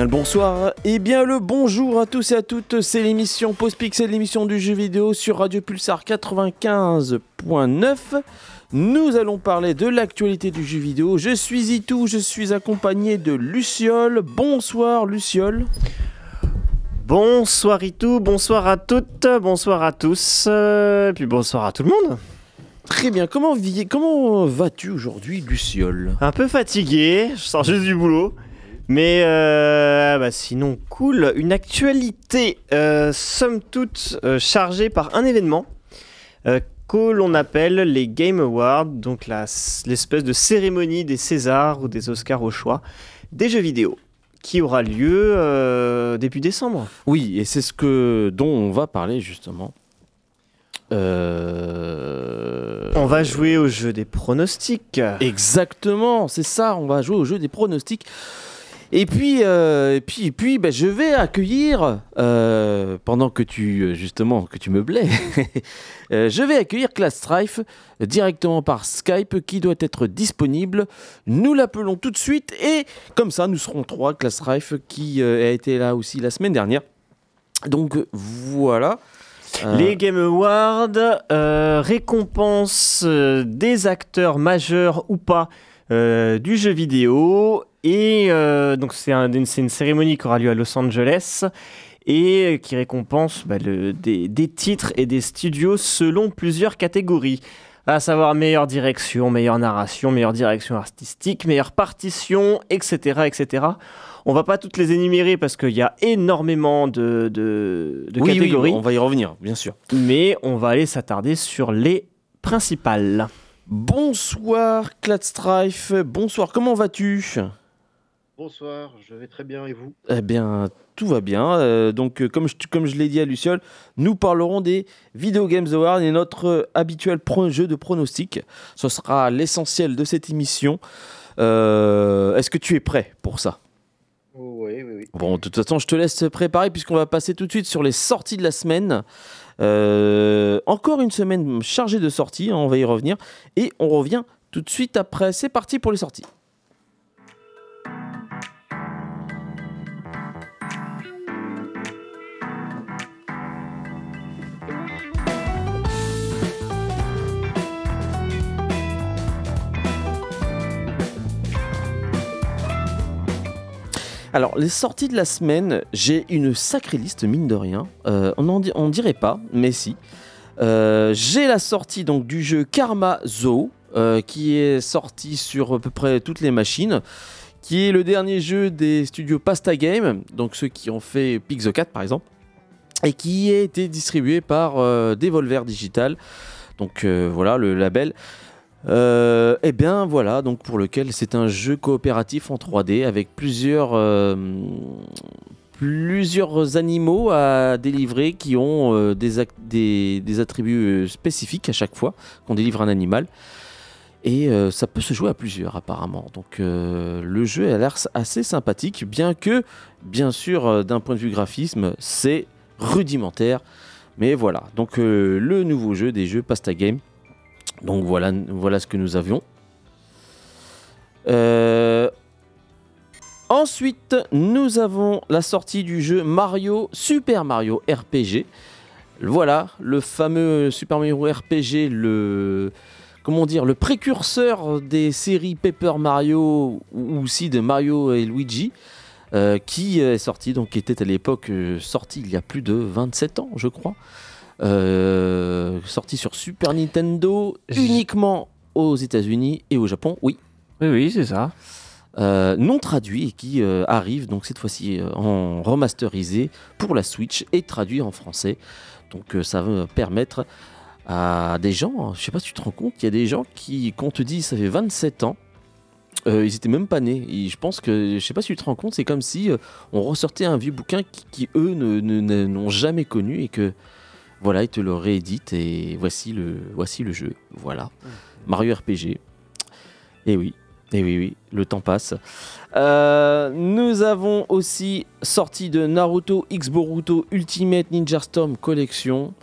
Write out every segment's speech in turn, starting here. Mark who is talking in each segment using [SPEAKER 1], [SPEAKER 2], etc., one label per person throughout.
[SPEAKER 1] bien le bonsoir, et bien le bonjour à tous et à toutes, c'est l'émission Pause Pixel, l'émission du jeu vidéo sur Radio Pulsar 95.9. Nous allons parler de l'actualité du jeu vidéo. Je suis Itou, je suis accompagné de Luciole. Bonsoir Luciole.
[SPEAKER 2] Bonsoir Itou, bonsoir à toutes, bonsoir à tous, euh, et puis bonsoir à tout le monde.
[SPEAKER 1] Très bien, comment, comment vas-tu aujourd'hui Luciole?
[SPEAKER 2] Un peu fatigué, je sors juste du boulot. Mais euh, bah sinon cool, une actualité euh, somme toute euh, chargée par un événement euh, que l'on appelle les Game Awards, donc l'espèce de cérémonie des Césars ou des Oscars au choix des jeux vidéo, qui aura lieu début décembre.
[SPEAKER 1] Oui, et c'est ce que dont on va parler justement. Euh...
[SPEAKER 2] On va jouer au jeu des pronostics.
[SPEAKER 1] Exactement, c'est ça, on va jouer au jeu des pronostics. Et puis, euh, et puis, et puis bah, je vais accueillir, euh, pendant que tu, euh, justement, que tu euh, je vais accueillir Class Strife euh, directement par Skype qui doit être disponible. Nous l'appelons tout de suite et comme ça, nous serons trois. Class Strife qui euh, a été là aussi la semaine dernière. Donc voilà. Euh,
[SPEAKER 2] Les Game Awards euh, récompensent euh, des acteurs majeurs ou pas euh, du jeu vidéo. Et euh, donc, c'est un- une, cérémonie qui aura lieu à Los Angeles et qui récompense bah, le- des, des titres et des studios selon plusieurs catégories. À savoir meilleure direction, meilleure narration, meilleure direction artistique, meilleure partition, etc. etc. On va pas toutes les énumérer parce qu'il y a énormément de, de, de
[SPEAKER 1] oui, oui,
[SPEAKER 2] catégories
[SPEAKER 1] on va y revenir, bien sûr.
[SPEAKER 2] mais on va aller s'attarder sur les principales.
[SPEAKER 1] Bonsoir Clad Strife, bonsoir, comment vas-tu?
[SPEAKER 3] Bonsoir, je vais très bien et vous?
[SPEAKER 1] Eh bien, tout va bien. Euh, donc, euh, comme je, comme je l'ai dit à Luciole, nous parlerons des Video Games Awards et notre euh, habituel jeu de pronostic. Ce sera l'essentiel de cette émission. Est-ce que tu es prêt pour ça?
[SPEAKER 3] Oui, oui, oui.
[SPEAKER 1] Bon, de toute façon, je te laisse préparer puisqu'on va passer tout de suite sur les sorties de la semaine. Encore une semaine chargée de sorties, hein, on va y revenir. Et on revient tout de suite après. C'est parti pour les sorties. Alors, les sorties de la semaine, j'ai une sacrée liste, mine de rien. Euh, on en di- on dirait pas, mais si. Euh, j'ai la sortie donc du jeu Karma Zoo, euh, qui est sorti sur à peu près toutes les machines, qui est le dernier jeu des studios Pasta Game, donc ceux qui ont fait Pixel 4 par exemple, et qui a été distribué par Devolver Digital. Donc voilà le label. Euh, eh bien voilà, donc pour lequel c'est un jeu coopératif en 3D avec plusieurs, euh, plusieurs animaux à délivrer qui ont euh, des, des, des attributs euh, spécifiques à chaque fois qu'on délivre un animal. Et ça peut se jouer à plusieurs apparemment. Donc le jeu a l'air assez sympathique, bien que, bien sûr, d'un point de vue graphisme, c'est rudimentaire. Mais voilà, donc le nouveau jeu des jeux Pasta Game. Donc voilà, ce que nous avions. Euh, Ensuite, nous avons la sortie du jeu Mario Super Mario RPG. Voilà, le fameux Super Mario RPG, le comment dire, le précurseur des séries Paper Mario ou aussi de Mario et Luigi, euh, qui est sorti, donc qui était à l'époque euh, sorti il y a plus de 27 ans, je crois. Euh, sorti sur Super Nintendo uniquement aux États-Unis et au Japon, oui.
[SPEAKER 2] Oui, oui, c'est ça.
[SPEAKER 1] Euh, non traduit et qui euh, arrive donc cette fois-ci en remasterisé pour la Switch et traduit en français. Donc ça va permettre à des gens, je sais pas si tu te rends compte, il y a des gens qui, qu'on te dit ça fait 27 ans, euh, ils étaient même pas nés. Et je pense que, je sais pas si tu te rends compte, c'est comme si euh, on ressortait un vieux bouquin qui, qui, eux ne- ne- ne- n'ont jamais connu et que voilà, ils te le rééditent et voici le, voici le jeu. Voilà, Mario RPG. Et oui, et oui, oui, le temps passe. Euh, nous avons aussi sorti de Naruto X Boruto Ultimate Ninja Storm Collection.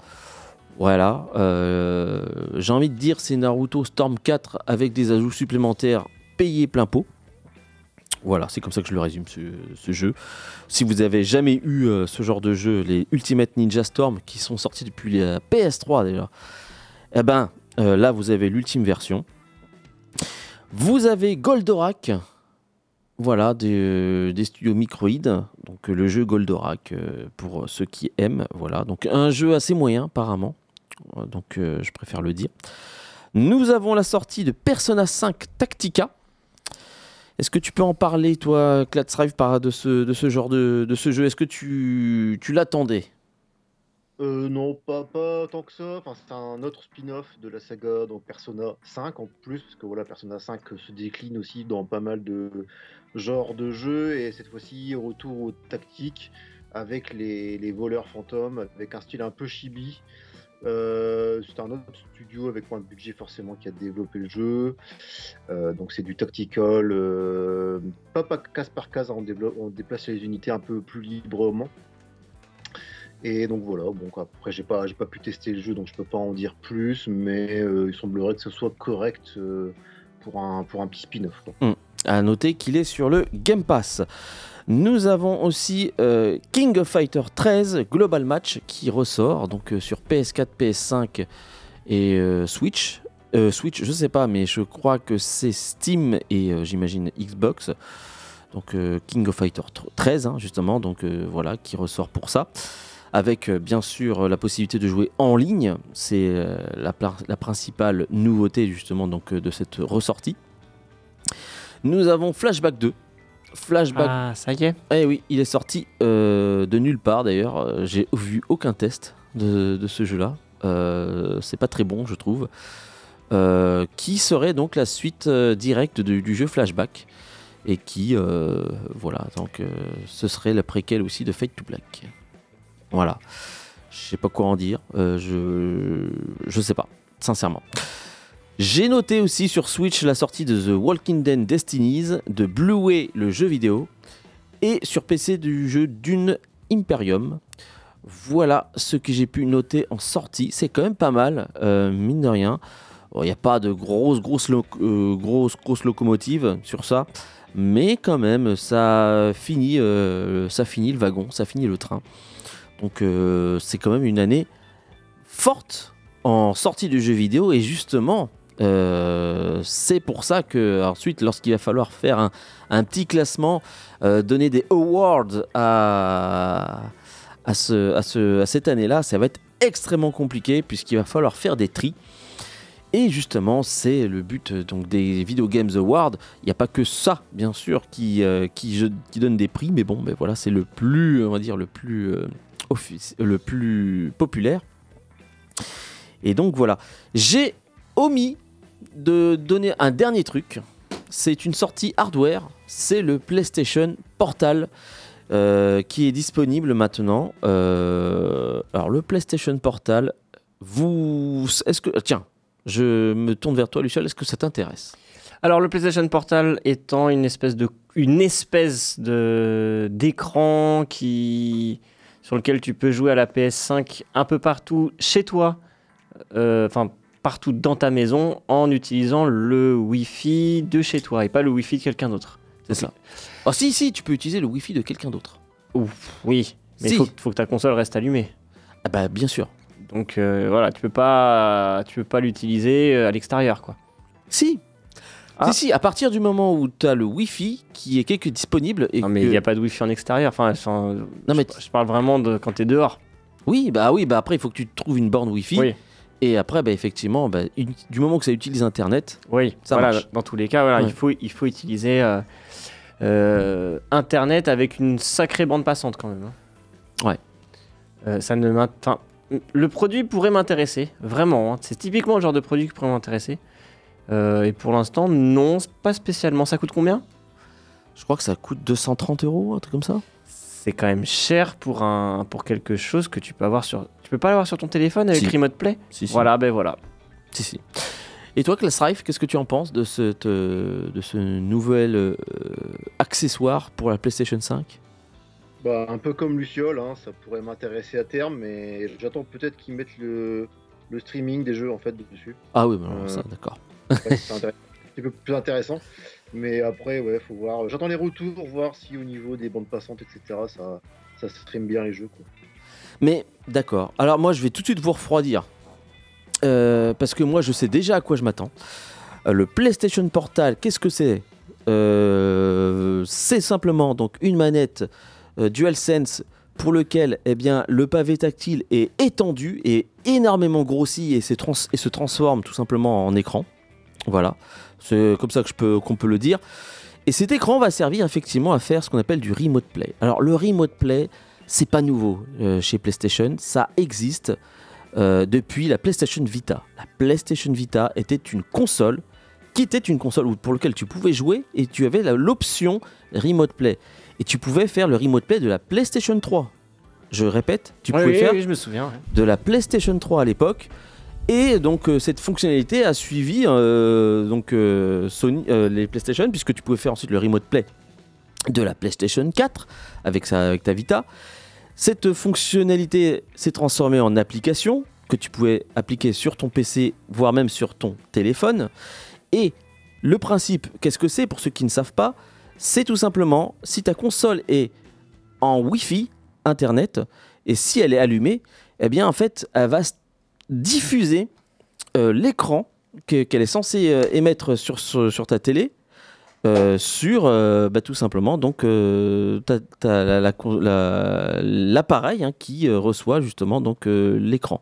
[SPEAKER 1] Voilà, euh, j'ai envie de dire c'est Naruto Storm 4 avec des ajouts supplémentaires payés plein pot. Voilà, c'est comme ça que je le résume ce, jeu. Si vous avez jamais eu euh, ce genre de jeu, les Ultimate Ninja Storm qui sont sortis depuis la PS3 déjà, eh ben euh, là vous avez l'ultime version. Vous avez Goldorak, voilà, des, des studios Microïd, donc euh, le jeu Goldorak euh, pour ceux qui aiment, voilà, donc un jeu assez moyen apparemment, Euh, donc euh, je préfère le dire. Nous avons la sortie de Persona 5 Tactica. Est-ce que tu peux en parler, toi, Clatsrive, de ce, de ce genre de, ce jeu? Est-ce que tu, l'attendais?
[SPEAKER 3] Euh, non, pas, tant que ça. C'est un autre spin-off de la saga, donc Persona 5 en plus, parce que voilà, Persona 5 se décline aussi dans pas mal de genres de jeux, et cette fois-ci, retour aux tactiques avec les voleurs fantômes, avec un style un peu chibi. Euh, c'est un autre studio avec moins de budget forcément qui a développé le jeu. Euh, donc c'est du tactical, euh, pas, pas case par case, hein, on, déplace les unités un peu plus librement. Et donc voilà, bon après j'ai pas pas pu tester le jeu donc je peux pas en dire plus, mais il semblerait que ce soit correct pour un pour un petit spin-off. quoi.
[SPEAKER 1] À noter qu'il est sur le Game Pass. Nous avons aussi euh, King of Fighter 13 Global Match qui ressort donc euh, sur PS4, PS5 et euh, Switch. Switch, je sais pas, mais je crois que c'est Steam et j'imagine Xbox. Donc King of Fighter 13, hein, justement, donc voilà, qui ressort pour ça. Avec bien sûr la possibilité de jouer en ligne, c'est la, la principale nouveauté justement donc de cette ressortie. Nous avons Flashback 2. Flashback
[SPEAKER 2] Ah, ça y est.
[SPEAKER 1] eh oui, il est sorti euh, de nulle part d'ailleurs. Euh, J'ai vu aucun test de, de ce jeu-là. Euh, c'est pas très bon, je trouve. Euh, qui serait donc la suite directe du, du jeu Flashback et qui, voilà, donc ce serait la préquelle aussi de Fate to Black. Voilà. Je sais pas quoi en dire. Je je sais pas, sincèrement. J'ai noté aussi sur Switch la sortie de The Walking Dead Destinies, de Blue Way, le jeu vidéo, et sur PC du jeu Dune Imperium. Voilà ce que j'ai pu noter en sortie. C'est quand même pas mal, euh, mine de rien. Il n'y a pas de grosses, grosses, euh, sur ça. Mais quand même, ça finit, euh, ça finit le wagon, ça finit le train. Donc c'est quand même une année forte en sortie de jeux vidéo. Et justement, euh, c'est pour ça que ensuite, lorsqu'il va falloir faire un, petit classement, euh, donner des awards à, à, ce, à, ce- à cette année-là, ça va être extrêmement compliqué puisqu'il va falloir faire des tris. Et justement, c'est le but euh, donc des Video Games Awards. Il n'y a pas que ça, bien sûr, qui, donne des prix, mais bon, ben voilà, c'est le plus, on va dire, le plus, le plus populaire. Et donc voilà, j'ai omis de donner un dernier truc. C'est une sortie hardware, c'est le PlayStation Portal euh, qui est disponible maintenant. Euh, alors le PlayStation Portal, vous, est-ce que, tiens, je me tourne vers toi, Luciel, est-ce que ça t'intéresse?
[SPEAKER 2] Alors le PlayStation Portal étant une espèce de une espèce de d'écran qui sur lequel tu peux jouer à la PS5 un peu partout chez toi, euh, enfin partout dans ta maison en utilisant le Wi-Fi de chez toi et pas le Wi-Fi de quelqu'un d'autre.
[SPEAKER 1] C'est ça. Oh si, si, tu peux utiliser le Wi-Fi de quelqu'un d'autre.
[SPEAKER 2] Oui, mais il
[SPEAKER 1] Si.
[SPEAKER 2] faut, faut que ta console reste allumée.
[SPEAKER 1] Ah bah bien sûr.
[SPEAKER 2] Donc euh, voilà, tu peux pas tu peux pas l'utiliser euh, à l'extérieur quoi.
[SPEAKER 1] Si.
[SPEAKER 2] Ah.
[SPEAKER 1] Si, si, à partir du moment où tu as le Wi-Fi qui est quelque disponible et
[SPEAKER 2] Non mais
[SPEAKER 1] que-
[SPEAKER 2] il n'y a pas de Wi-Fi en extérieur. Enfin,
[SPEAKER 1] Non, mais
[SPEAKER 2] je, je parle vraiment de quand tu es dehors.
[SPEAKER 1] Oui, bah oui, bah après il faut que tu trouves une borne Wi-Fi.
[SPEAKER 2] Oui.
[SPEAKER 1] Et après, bah effectivement, bah, une- du moment que ça utilise Internet,
[SPEAKER 2] Oui,
[SPEAKER 1] Ça
[SPEAKER 2] voilà,
[SPEAKER 1] marche.
[SPEAKER 2] dans tous les cas, voilà,
[SPEAKER 1] Ouais.
[SPEAKER 2] il, faut, il faut utiliser euh, euh, Internet avec une sacrée bande passante quand même. hein.
[SPEAKER 1] Ouais.
[SPEAKER 2] Euh, ça ne enfin, le produit pourrait m'intéresser, vraiment. hein. C'est typiquement le genre de produit qui pourrait m'intéresser. Et pour l'instant, non, pas spécialement. Ça coûte combien?
[SPEAKER 1] Je crois que ça coûte 230 euros, un truc comme ça.
[SPEAKER 2] C'est quand même cher pour, un, pour quelque chose que tu peux avoir sur. Tu peux pas l'avoir sur ton téléphone avec
[SPEAKER 1] Si.
[SPEAKER 2] Remote Play
[SPEAKER 1] Si, si.
[SPEAKER 2] Voilà, ben voilà.
[SPEAKER 1] Si, si. Et toi, Class Rife, qu'est-ce que tu en penses de, cette, euh, de ce nouvel euh, accessoire pour la PlayStation 5
[SPEAKER 3] Bah, un peu comme Luciole, hein, ça pourrait m'intéresser à terme, mais j'attends peut-être qu'ils mettent le, le streaming des jeux en fait dessus.
[SPEAKER 1] Ah oui, bah
[SPEAKER 3] Euh.
[SPEAKER 1] ça, d'accord.
[SPEAKER 3] Ouais, c'est petit peu plus intéressant. Mais après, ouais, faut voir. J'attends les retours, voir si au niveau des bandes passantes, etc., ça, ça stream bien les jeux. Quoi.
[SPEAKER 1] Mais d'accord. Alors moi, je vais tout de suite vous refroidir. Euh, parce que moi, je sais déjà à quoi je m'attends. Euh, le PlayStation Portal, qu'est-ce que c'est? Euh, C'est simplement donc une manette DualSense pour lequel eh bien, le pavé tactile est étendu et énormément grossi et, et se transforme tout simplement en écran. Voilà, c'est comme ça qu'on peut le dire. Et cet écran va servir effectivement à faire ce qu'on appelle du remote play. Alors le remote play, c'est pas nouveau euh, chez PlayStation, ça existe euh, depuis la PlayStation Vita. La PlayStation Vita était une console qui était une console pour laquelle tu pouvais jouer et tu avais l'option remote play. Et tu pouvais faire le remote play de la PlayStation 3. Je répète, tu
[SPEAKER 2] Oui,
[SPEAKER 1] pouvais
[SPEAKER 2] oui,
[SPEAKER 1] faire
[SPEAKER 2] oui, je me souviens. ouais.
[SPEAKER 1] de la PlayStation 3 à l'époque. Et donc euh, cette fonctionnalité a suivi euh, donc euh, Sony, les PlayStation puisque tu pouvais faire ensuite le remote play de la PlayStation 4 avec, sa, avec ta Vita. Cette fonctionnalité s'est transformée en application que tu pouvais appliquer sur ton PC, voire même sur ton téléphone. Et le principe, qu'est-ce que c'est pour ceux qui ne savent pas C'est tout simplement si ta console est en Wi-Fi, Internet, et si elle est allumée, eh bien en fait, elle va diffuser euh, l'écran que- qu'elle est censée euh, émettre sur ta télé euh, sur euh, bah, tout simplement donc euh, l'appareil hein, qui reçoit justement donc l'écran,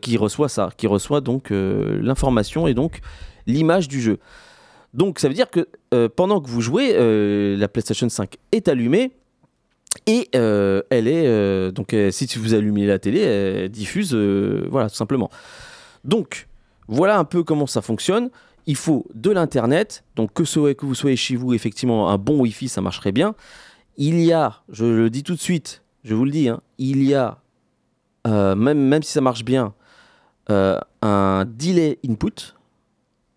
[SPEAKER 1] qui reçoit ça, qui reçoit donc l'information et donc l'image du jeu. Donc ça veut dire que pendant que vous jouez, la PlayStation 5 est allumée et elle est donc si vous allumez la télé, elle diffuse voilà tout simplement. Donc voilà un peu comment ça fonctionne. Il faut de l'internet, donc que, vous soyez chez vous, effectivement un bon Wi-Fi ça marcherait bien. Il y a, je le dis tout de suite, je vous le dis, hein, il y a euh, même même si ça marche bien, euh, un delay input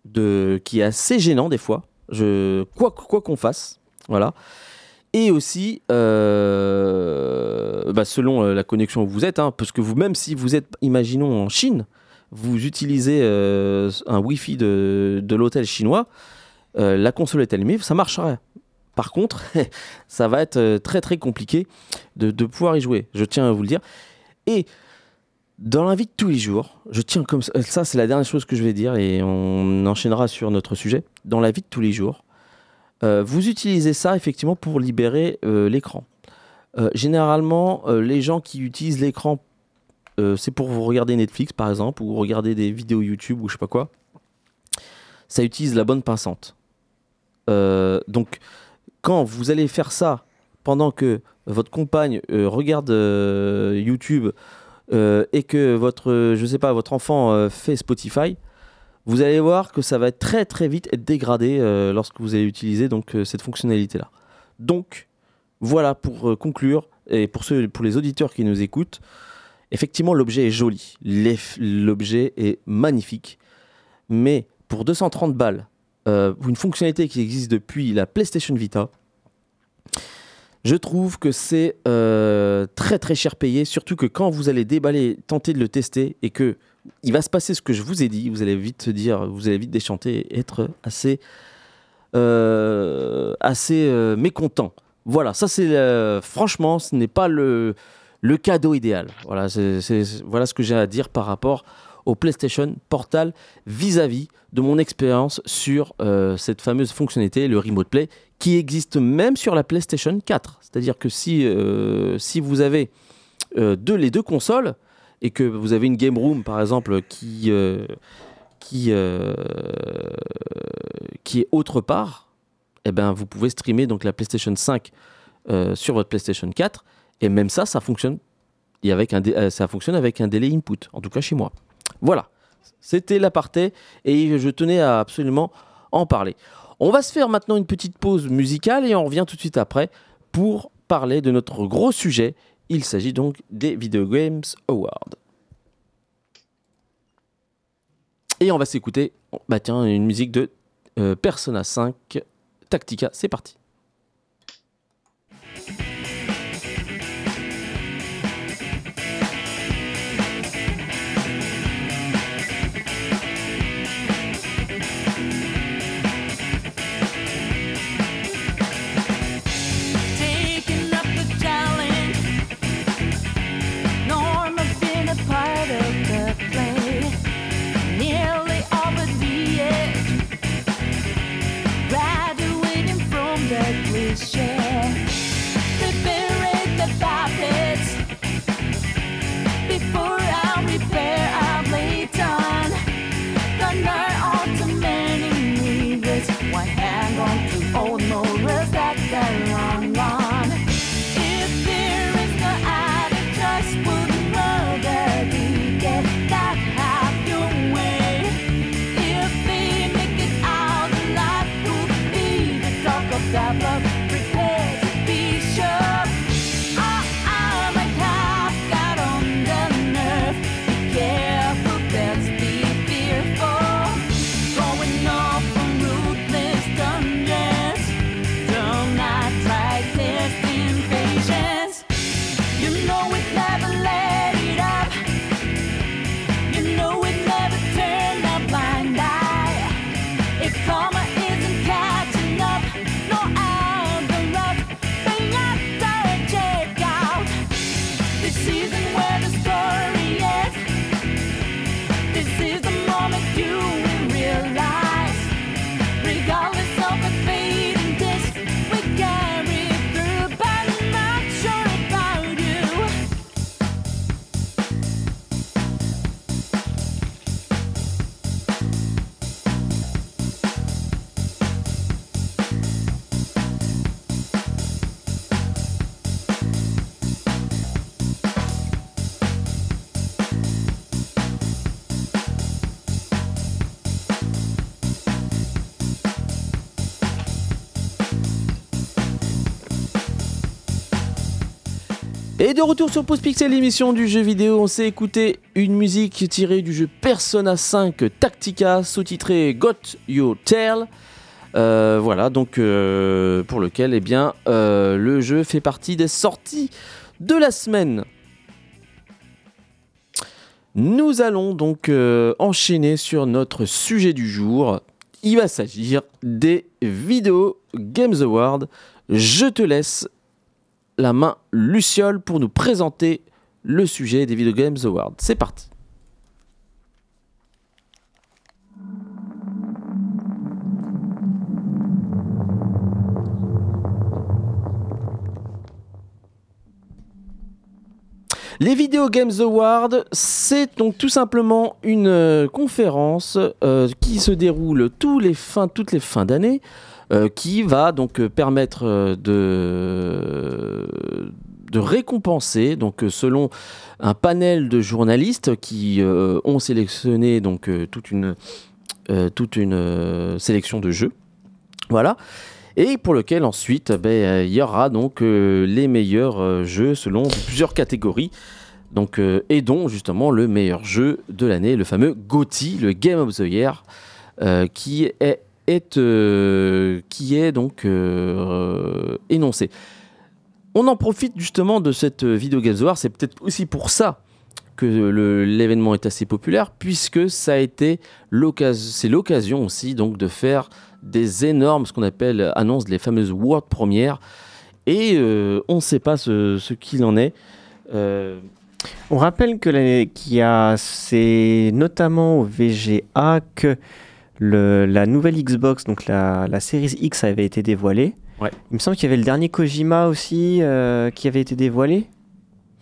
[SPEAKER 1] de qui est assez gênant des fois. Je quoi quoi qu'on fasse, voilà. Et aussi, euh, bah, selon la connexion où vous êtes, hein, parce que vous, même si vous êtes, imaginons, en Chine, vous utilisez euh, un Wi-Fi de, l'hôtel chinois, euh, la console est allumée, ça marcherait. Par contre, ça va être euh, très très compliqué de, pouvoir y jouer, je tiens à vous le dire. Et dans la vie de tous les jours, je tiens comme ça, c'est la dernière chose que je vais dire et on enchaînera sur notre sujet. Dans la vie de tous les jours, vous utilisez ça effectivement pour libérer l'écran. Généralement, les gens qui utilisent l'écran, euh, c'est pour vous regarder Netflix par exemple, ou regarder des vidéos YouTube ou je sais pas quoi. Ça utilise la bonne pincante. Euh, donc, quand vous allez faire ça pendant que votre compagne euh, regarde euh, YouTube et que votre, je sais pas, votre enfant fait Spotify, vous allez voir que ça va très très vite être dégradé lorsque vous allez utiliser cette fonctionnalité là. Donc voilà pour conclure et pour ceux pour les auditeurs qui nous écoutent, effectivement l'objet est joli, l'objet est magnifique, mais pour 230 balles, euh, une fonctionnalité qui existe depuis la PlayStation Vita, je trouve que c'est euh, très très cher payé, surtout que quand vous allez déballer, tenter de le tester et que il va se passer ce que je vous ai dit, vous allez vite se dire, vous allez vite déchanter et être assez, euh, assez mécontent. Voilà, ça c'est franchement, ce n'est pas le, le cadeau idéal. Voilà, ce que j'ai à dire par rapport au PlayStation Portal vis-à-vis de mon expérience sur euh, cette fameuse fonctionnalité, le Remote Play, qui existe même sur la PlayStation 4. C'est-à-dire que si, euh, vous avez euh, deux, les deux consoles et que vous avez une Game Room, par exemple, qui, est autre part, eh ben, vous pouvez streamer donc la PlayStation 5 euh, sur votre PlayStation 4 et même ça, ça fonctionne, avec un euh, ça fonctionne avec un délai input, en tout cas chez moi. Voilà, c'était l'aparté et je tenais à absolument en parler. On va se faire maintenant une petite pause musicale et on revient tout de suite après pour parler de notre gros sujet. Il s'agit donc des Video Games Awards. Et on va s'écouter bah tiens, une musique de euh, Persona 5 Tactica. C'est parti. Retour sur Pause Pixel, l'émission du jeu vidéo, on s'est écouté une musique tirée du jeu Persona 5 Tactica, sous-titré Got Your Tail. Euh, voilà, donc euh, pour lequel eh bien, euh, le jeu fait partie des sorties de la semaine. Nous allons donc enchaîner sur notre sujet du jour. Il va s'agir des Video Games Awards. Je te laisse la main Luciole pour nous présenter le sujet des Video Games Awards. C'est parti. Les Video Games Awards, c'est donc tout simplement une euh, conférence euh, qui se déroule tous les fins, toutes les fins d'année, euh, qui va donc euh, permettre euh, de, récompenser, selon un panel de journalistes qui ont sélectionné toute une, sélection de jeux. Voilà. Et pour lequel ensuite, ben, euh, il y aura donc les meilleurs jeux selon plusieurs catégories. Donc, et dont justement le meilleur jeu de l'année, le fameux GOTY, le Game of the Year, qui est, est, euh, qui est donc euh, énoncé. On en profite justement de cette vidéo Award, c'est peut-être aussi pour ça que l'événement est assez populaire, puisque ça a été c'est l'occasion aussi donc de faire des énormes, ce qu'on appelle, annonce les fameuses World Premières, et euh, on ne sait pas ce, qu'il en est. Euh,
[SPEAKER 2] On rappelle que a, c'est notamment au VGA que le- la nouvelle Xbox, donc la, la Series X, avait été dévoilée.
[SPEAKER 1] Ouais.
[SPEAKER 2] Il me semble qu'il y avait le dernier Kojima aussi euh, qui avait été dévoilé.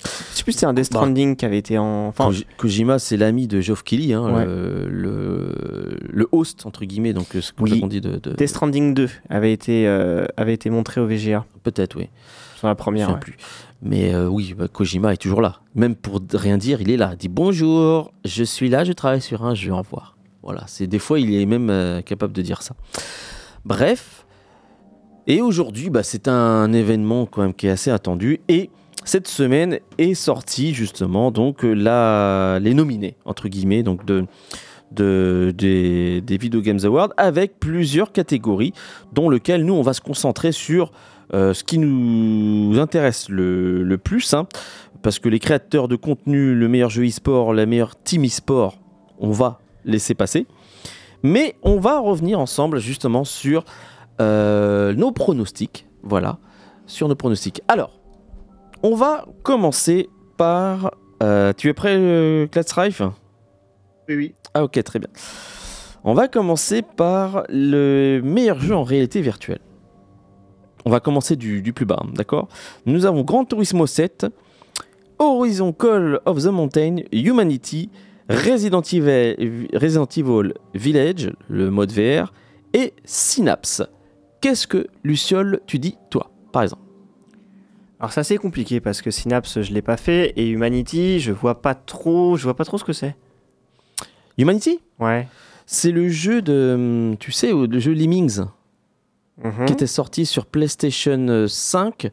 [SPEAKER 2] Je sais plus si c'est un Death
[SPEAKER 1] Bah.
[SPEAKER 2] Stranding qui avait été en. Enfin,
[SPEAKER 1] Koji- Kojima, c'est l'ami de Geoff Keighley, hein,
[SPEAKER 2] Ouais.
[SPEAKER 1] le, le, le host, entre guillemets, donc euh, ce qu'on
[SPEAKER 2] Oui.
[SPEAKER 1] dit de... de-
[SPEAKER 2] Death Stranding 2 avait été, euh, avait été montré au VGA
[SPEAKER 1] Peut-être, oui.
[SPEAKER 2] sur la
[SPEAKER 1] Je
[SPEAKER 2] première.
[SPEAKER 1] sais
[SPEAKER 2] ouais.
[SPEAKER 1] plus. Mais euh, oui, bah, Kojima est toujours là. Même pour rien dire, il est là. Il dit bonjour, je suis là, je travaille sur un jeu, au revoir. Voilà, c'est des fois, il est même euh, capable de dire ça. Bref. Et aujourd'hui, bah, c'est un événement quand même qui est assez attendu. Et cette semaine est sorti justement donc euh, la, les nominés entre guillemets donc de, de des, des Video Games Awards avec plusieurs catégories, dont lequel nous on va se concentrer sur euh, ce qui nous intéresse le, le plus, hein, parce que les créateurs de contenu, le meilleur jeu e-sport, la meilleure team e-sport, on va laisser passer. Mais on va revenir ensemble justement sur euh, nos pronostics. Voilà, sur nos pronostics. Alors, on va commencer par. euh, tu es prêt, euh, Clatsrife
[SPEAKER 3] Oui, oui.
[SPEAKER 1] Ah, ok, très bien. On va commencer par le meilleur jeu en réalité virtuelle. On va commencer du, du plus bas, hein, d'accord? Nous avons Gran Turismo 7, Horizon Call of the Mountain, Humanity, Resident Evil, Resident Evil Village, le mode VR, et Synapse. Qu'est-ce que, Luciole, tu dis, toi, par exemple?
[SPEAKER 2] Alors c'est assez compliqué parce que Synapse je l'ai pas fait et Humanity je vois pas trop, je vois pas trop ce que c'est.
[SPEAKER 1] Humanity?
[SPEAKER 2] Ouais.
[SPEAKER 1] C'est le jeu de, hum, tu sais, le jeu Lemmings.
[SPEAKER 2] Mhm.
[SPEAKER 1] qui était sorti sur PlayStation euh, 5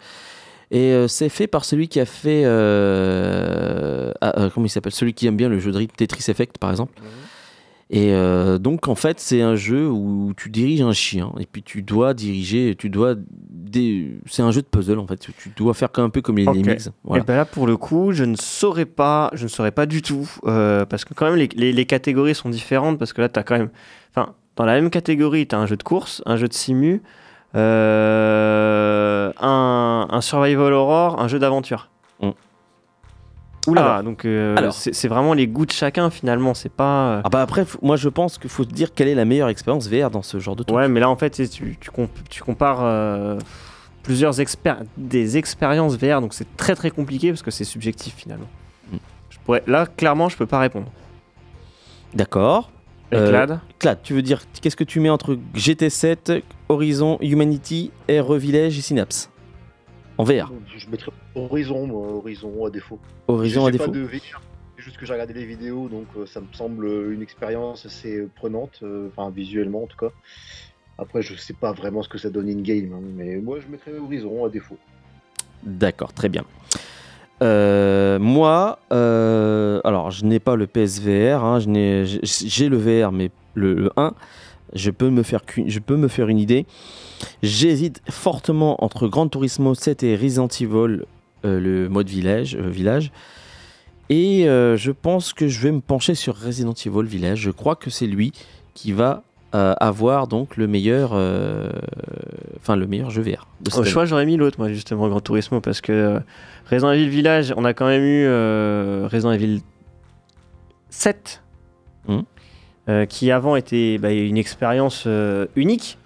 [SPEAKER 1] et euh, c'est fait par celui qui a fait euh, ah, euh, comment il s'appelle? Celui qui aime bien le jeu de rythme Tetris Effect par exemple Et euh, donc en fait c'est un jeu où tu diriges un chien et puis tu dois diriger, tu dois, c'est un jeu de puzzle en fait. Tu dois faire un peu comme les
[SPEAKER 2] Ok.
[SPEAKER 1] Lemmings. Voilà.
[SPEAKER 2] Et ben là, pour le coup, je ne saurais pas, je ne saurais pas du tout, euh, parce que quand même, les, les- les catégories sont différentes, parce que là, tu as quand même, enfin, dans la même catégorie, tu as un jeu de course, un jeu de simu, un, un survival horror, un jeu d'aventure.
[SPEAKER 1] Mm.
[SPEAKER 2] Oula,
[SPEAKER 1] Alors.
[SPEAKER 2] donc euh, c'est vraiment les goûts de chacun finalement, c'est pas. euh,
[SPEAKER 1] Ah bah après, moi je pense qu'il faut te dire quelle est la meilleure expérience VR dans ce genre de truc.
[SPEAKER 2] Ouais, mais là en fait, tu, tu, comp- tu compares euh, plusieurs des expériences VR, donc c'est très très compliqué parce que c'est subjectif finalement.
[SPEAKER 1] Mm.
[SPEAKER 2] Je pourrais, là, clairement, je peux pas répondre.
[SPEAKER 1] D'accord.
[SPEAKER 2] Et
[SPEAKER 1] Euh,
[SPEAKER 2] Clad
[SPEAKER 1] Clad, tu veux dire qu'est-ce que tu mets entre GT7, Horizon, Humanity, RE Village et Synapse En VR.
[SPEAKER 3] Je mettrais Horizon, moi, Horizon à défaut.
[SPEAKER 1] Horizon à défaut.
[SPEAKER 3] pas de VR, c'est juste que j'ai regardé les vidéos, donc euh, ça me semble une expérience assez euh, prenante, euh, enfin visuellement en tout cas. Après, je sais pas vraiment ce que ça donne in-game, hein, mais moi je mettrais Horizon à défaut.
[SPEAKER 1] D'accord, très bien. Euh, moi, alors je n'ai pas le PSVR, hein, je n'ai- j'ai j'ai le VR, mais le, le 1, je peux, me faire, je peux me faire une idée. J'hésite fortement entre Gran Turismo 7 et Resident Evil, euh, le mode village. euh, village. Et euh, je pense que je vais me pencher sur Resident Evil Village. Je crois que c'est lui qui va avoir donc le meilleur, enfin le meilleur jeu VR. de
[SPEAKER 2] Au choix, j'aurais mis l'autre, moi, justement, Grand Turismo, parce que Resident Evil Village, on a quand même eu Resident Evil 7,
[SPEAKER 1] Mhm.
[SPEAKER 2] Euh, qui avant était bah, une expérience euh, unique,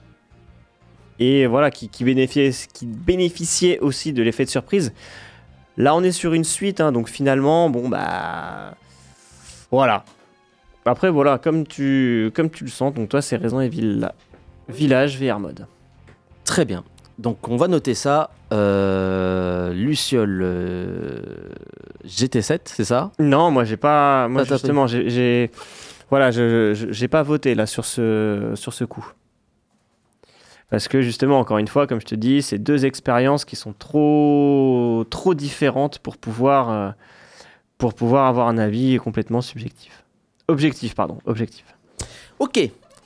[SPEAKER 2] et voilà, qui, qui, bénéficiait, qui bénéficiait aussi de l'effet de surprise. Là, on est sur une suite, hein, donc finalement, bon, bah. Voilà. Après, voilà, comme tu, comme tu le sens, donc toi, c'est Resident Evil Village VR mode.
[SPEAKER 1] Très bien. Donc on va noter ça. Euh, Luciole euh, GT7, c'est ça?
[SPEAKER 2] Non, moi j'ai pas. Moi justement, j'ai. Voilà, je j'ai pas voté là sur ce, sur ce coup. Parce que justement, encore une fois, comme je te dis, c'est deux expériences qui sont trop, trop différentes pour pouvoir, euh, pour pouvoir avoir un avis complètement subjectif. Objectif, pardon, objectif.
[SPEAKER 1] Ok.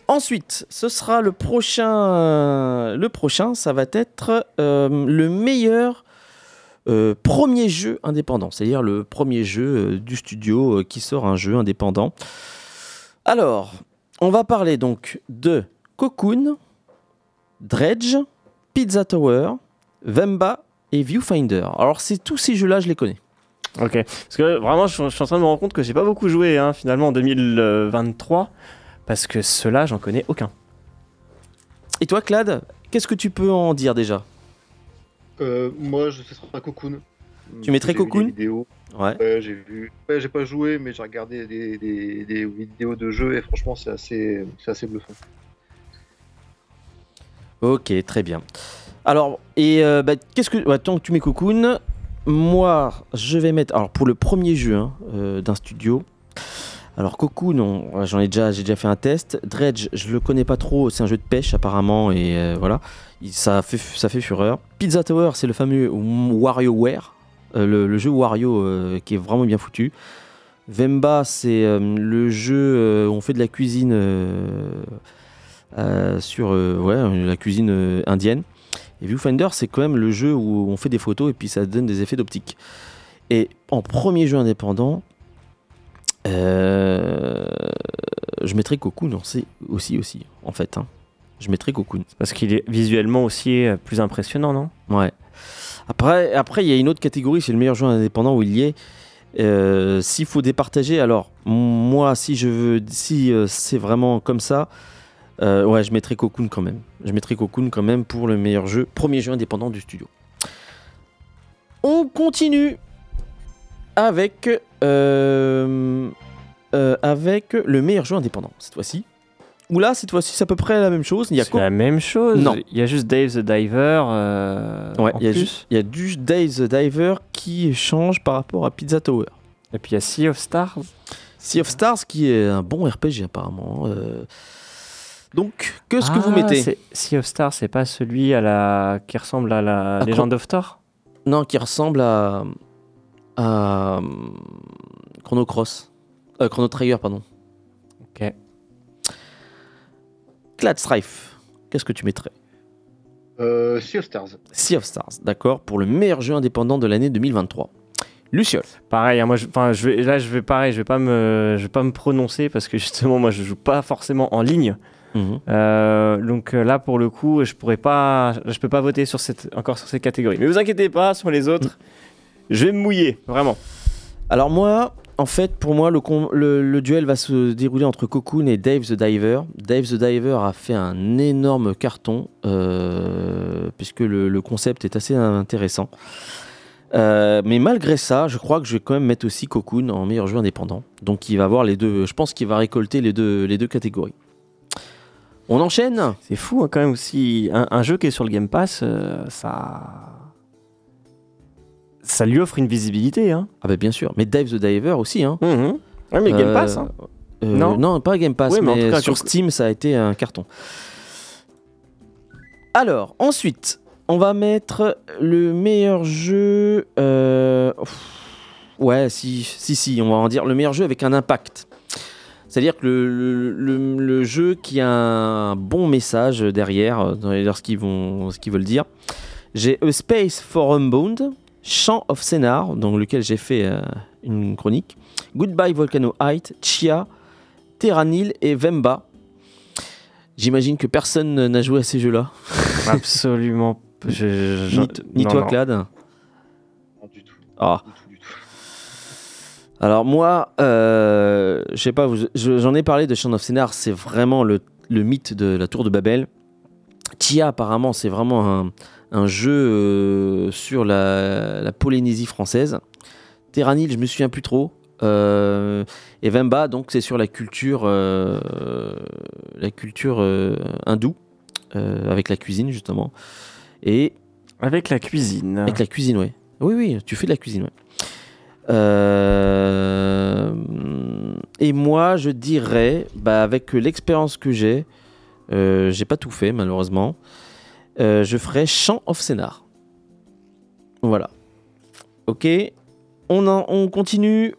[SPEAKER 1] Ensuite, ce sera le prochain. le prochain, ça va être euh, le meilleur euh, premier jeu indépendant, c'est-à-dire le premier jeu du studio qui sort un jeu indépendant. Alors, on va parler donc de Cocoon, Dredge, Pizza Tower, Vemba et Viewfinder. Alors, c'est tous ces jeux-là, je les connais.
[SPEAKER 2] Ok. Parce que vraiment, je, je suis en train de me rendre compte que j'ai pas beaucoup joué hein, finalement en 2023. Parce que ceux-là, j'en connais aucun.
[SPEAKER 1] Et toi, Clad, qu'est-ce que tu peux en dire déjà?
[SPEAKER 3] Euh, moi, je, ce sera Cocoon.
[SPEAKER 1] Tu mettrais Cocoon
[SPEAKER 3] des vidéos.
[SPEAKER 1] Ouais.
[SPEAKER 3] J'ai vu. Ouais, j'ai pas joué, mais j'ai regardé des, des- des vidéos de jeux et franchement, c'est assez, c'est assez bluffant.
[SPEAKER 1] Ok, très bien. Alors, et euh, bah, qu'est-ce que. ouais, tant que tu mets Cocoon, moi, je vais mettre. Alors, pour le premier jeu hein, euh, d'un studio. Alors, Cocoon, j'en ai déjà, j'ai déjà fait un test. Dredge, je le connais pas trop. C'est un jeu de pêche, apparemment, et euh, voilà. Il- ça, fait, ça fait fureur. Pizza Tower, c'est le fameux WarioWare, le, le jeu Wario euh, qui est vraiment bien foutu. Vemba, c'est euh, le jeu euh, où on fait de la cuisine euh, euh, sur euh, ouais, la cuisine euh, indienne. Et Viewfinder, c'est quand même le jeu où on fait des photos et puis ça donne des effets d'optique. Et en premier jeu indépendant, euh, je mettrais Cocoon aussi, aussi, aussi en fait. hein. Je mettrais Cocoon.
[SPEAKER 2] Parce qu'il est visuellement aussi euh, plus impressionnant, non?
[SPEAKER 1] Ouais. Après, après, il y a une autre catégorie, c'est le meilleur jeu indépendant où il y est. Euh, S'il faut départager, alors moi, si je veux, si euh, c'est vraiment comme ça, euh, ouais, je mettrai Cocoon quand même. Je mettrai Cocoon quand même pour le meilleur jeu, premier jeu indépendant du studio. On continue avec avec le meilleur jeu indépendant cette fois-ci. Ou là, cette fois-ci, c'est à peu près la même chose. Il y a
[SPEAKER 2] C'est la même chose.
[SPEAKER 1] Non.
[SPEAKER 2] Il y a juste Dave the Diver. euh,
[SPEAKER 1] Ouais, il y, a
[SPEAKER 2] plus.
[SPEAKER 1] ju- il y a du Dave the Diver qui change par rapport à Pizza Tower.
[SPEAKER 2] Et puis il y a Sea of Stars.
[SPEAKER 1] Sea of Stars qui est un bon RPG apparemment. euh. Donc, qu'est-ce que vous
[SPEAKER 2] Ah,
[SPEAKER 1] mettez
[SPEAKER 2] c'est- Sea of Stars, c'est pas celui à la... qui ressemble à la
[SPEAKER 1] À
[SPEAKER 2] Legend of Thor?
[SPEAKER 1] Non, qui ressemble à, à hum, Chrono Cross. Euh, Chrono Trigger, pardon.
[SPEAKER 2] Ok.
[SPEAKER 1] Clad Strife, qu'est-ce que tu mettrais?
[SPEAKER 3] Euh, sea of Stars.
[SPEAKER 1] Sea of Stars, d'accord, pour le meilleur jeu indépendant de l'année 2023. Luciol.
[SPEAKER 2] Pareil, hein, moi, je, vais, là, je vais pareil, je vais pas me, je vais pas me prononcer parce que justement, moi, je joue pas forcément en ligne.
[SPEAKER 1] Mhm.
[SPEAKER 2] Euh, donc euh, là, pour le coup, je pourrais pas, je peux pas voter sur cette, encore sur cette catégorie. Mais vous inquiétez pas, sur les autres, je vais me mouiller, vraiment.
[SPEAKER 1] Alors moi, en fait, pour moi, le, duel va se dérouler entre Cocoon et Dave the Diver. Dave the Diver a fait un énorme carton, euh, puisque le, concept est assez intéressant. Euh, mais malgré ça, je crois que je vais quand même mettre aussi Cocoon en meilleur jeu indépendant. Donc il va avoir les deux. Je pense qu'il va récolter les deux, catégories. On enchaîne
[SPEAKER 2] C'est fou, hein, quand même aussi. Un, un jeu qui est sur le Game Pass, euh, ça, ça lui offre une visibilité. Hein.
[SPEAKER 1] Ah bah bien sûr. Mais Dave the Diver aussi. Hein.
[SPEAKER 2] Mhm. Ouais, mais Game Pass. hein.
[SPEAKER 1] Euh,
[SPEAKER 2] Non.
[SPEAKER 1] non, pas Game Pass,
[SPEAKER 2] Oui, mais en
[SPEAKER 1] mais,
[SPEAKER 2] tout cas,
[SPEAKER 1] sur Steam, ça a été un carton. Alors, ensuite, on va mettre le meilleur jeu. euh, Ouais, si, si, si, on va en dire le meilleur jeu avec un impact. C'est-à-dire que le, le- le- le jeu qui a un bon message derrière, euh, dans les- ce qu'ils vont, ce qu'ils veulent dire. J'ai A Space for Unbound, Chant of Scénar, dans lequel j'ai fait euh, une chronique. Goodbye Volcano Height, Chia, Terranil et Vemba. J'imagine que personne n'a joué à ces jeux-là.
[SPEAKER 2] Absolument. p- je- je-
[SPEAKER 1] Ni, t- ni
[SPEAKER 2] non,
[SPEAKER 1] toi,
[SPEAKER 2] non.
[SPEAKER 1] Clad.
[SPEAKER 3] Non, du tout.
[SPEAKER 1] Ah.
[SPEAKER 3] Du tout, du tout.
[SPEAKER 1] Alors moi, euh, je sais pas, j'en ai parlé de Chant of Scénar, c'est vraiment le, le mythe de la tour de Babel. Chia, apparemment, c'est vraiment un, un jeu euh, sur la, la Polynésie française. Terranil, je me souviens plus trop. Euh, et Vemba, donc c'est sur la culture, euh, la culture euh, hindoue, avec la cuisine justement. Et
[SPEAKER 2] Avec la cuisine.
[SPEAKER 1] avec la cuisine, ouais. Oui, oui, tu fais de la cuisine, ouais. Et moi, je dirais, bah, avec l'expérience que j'ai, j'ai pas tout fait malheureusement, euh, je ferais Chant of Scénar. Voilà. Ok. On, continue.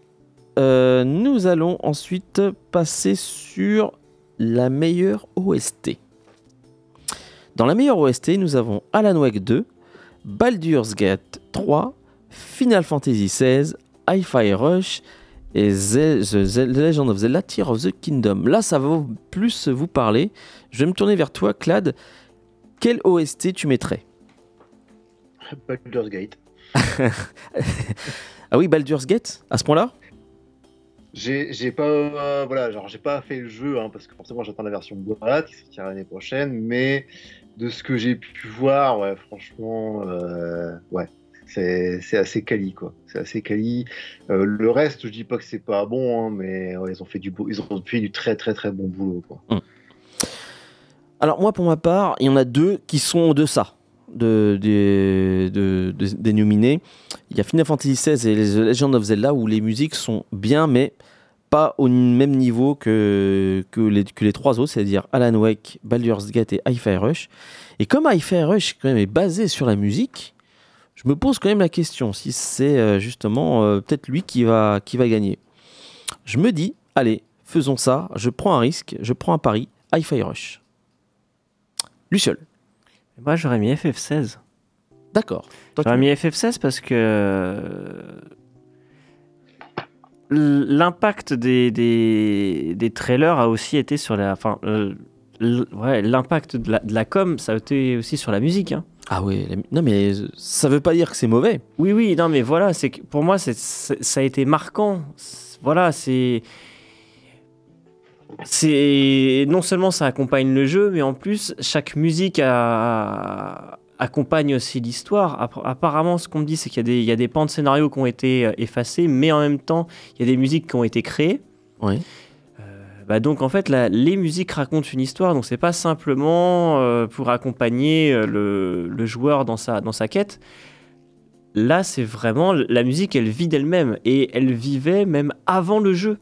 [SPEAKER 1] Euh, nous allons ensuite passer sur la meilleure OST. Dans la meilleure OST, nous avons Alan Wake 2, Baldur's Gate 3, Final Fantasy XVI, Hi-Fi Rush et The Legend of Zelda Tear of the Kingdom. Là, ça va plus vous parler. Je vais me tourner vers toi, Clad. Quel OST tu mettrais
[SPEAKER 3] Baldur's Gate.
[SPEAKER 1] Ah oui, Baldur's Gate, à ce point-là?
[SPEAKER 3] J'ai pas, euh, voilà, genre j'ai pas fait le jeu hein, parce que forcément j'attends la version boîte qui sortira l'année prochaine, mais de ce que j'ai pu voir, ouais, franchement, euh, ouais, c'est assez quali quoi, c'est assez quali. Euh, le reste, je dis pas que c'est pas bon, hein, mais ouais, ils ont fait du beau, ils ont fait du très très très bon boulot quoi.
[SPEAKER 1] Alors moi, pour ma part, il y en a deux qui sont de, des- de- de- des nominés. Il y a Final Fantasy XVI et The Legend of Zelda où les musiques sont bien, mais pas au même niveau que, que, les, que les trois autres, c'est-à-dire Alan Wake, Baldur's Gate et Hi-Fi Rush. Et comme Hi-Fi Rush quand même est basé sur la musique, je me pose quand même la question si c'est euh, justement euh, peut-être lui qui va, qui va gagner. Je me dis, allez, faisons ça, je prends un risque, je prends un pari, Hi-Fi Rush. Luciol.
[SPEAKER 2] Moi, j'aurais mis FF16.
[SPEAKER 1] D'accord.
[SPEAKER 2] J'aurais mis FF16 parce que euh, l'impact des, des, des trailers a aussi été sur la. Enfin, euh, ouais, l'impact de la, de la com, ça a été aussi sur la musique. hein.
[SPEAKER 1] Ah la mu- non mais ça veut pas dire que c'est mauvais.
[SPEAKER 2] Oui, oui, non, mais voilà, c'est pour moi, c'est, c'est- ça a été marquant. Voilà, c'est. C'est non seulement ça accompagne le jeu, mais en plus chaque musique a- accompagne aussi l'histoire. App- Apparemment, ce qu'on me dit, c'est qu'il y a des, il y a des pans de scénario qui ont été euh, effacés, mais en même temps, il y a des musiques qui ont été créées.
[SPEAKER 1] Oui.
[SPEAKER 2] Bah donc en fait, la- les musiques racontent une histoire, donc c'est pas simplement euh, pour accompagner euh, le, le joueur dans sa, dans sa quête. Là, c'est vraiment la musique, elle vit d'elle-même et elle vivait même avant le jeu.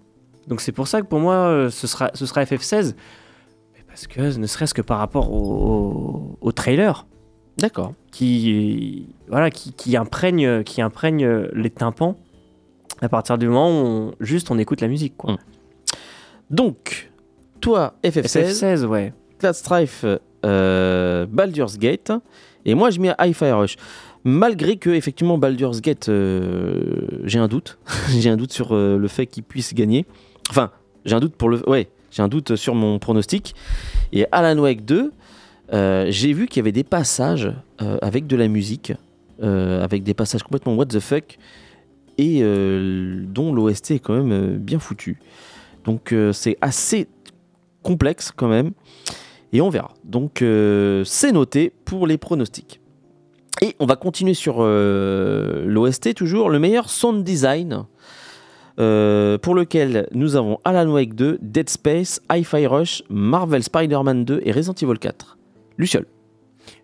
[SPEAKER 2] Donc c'est pour ça que pour moi, euh, ce sera, ce sera FF16. Mais Parce que ne serait-ce que par rapport au, au- au trailer
[SPEAKER 1] D'accord.
[SPEAKER 2] qui, voilà, qui, qui imprègne, qui imprègne les tympans à partir du moment où on- juste on écoute la musique. Quoi.
[SPEAKER 1] Donc, toi, FF16,
[SPEAKER 2] FF16, ouais.
[SPEAKER 1] Clad Strife, euh, Baldur's Gate. Et moi, je mets Hi-Fi Rush. Malgré que, effectivement, Baldur's Gate, euh, j'ai un doute. j'ai un doute sur euh, le fait qu'il puisse gagner. Enfin, j'ai un doute pour le. Ouais, j'ai un doute sur mon pronostic. Et Alan Wake 2, euh, j'ai vu qu'il y avait des passages euh, avec de la musique, euh, avec des passages complètement what the fuck, et dont l'OST est quand même bien foutu. Donc c'est assez complexe quand même, et on verra. Donc c'est noté pour les pronostics. Et on va continuer sur l'OST toujours, le meilleur sound design. Euh, pour lequel nous avons Alan Wake 2, Dead Space, Hi-Fi Rush, Marvel Spider-Man 2 et Resident Evil 4. Luciol.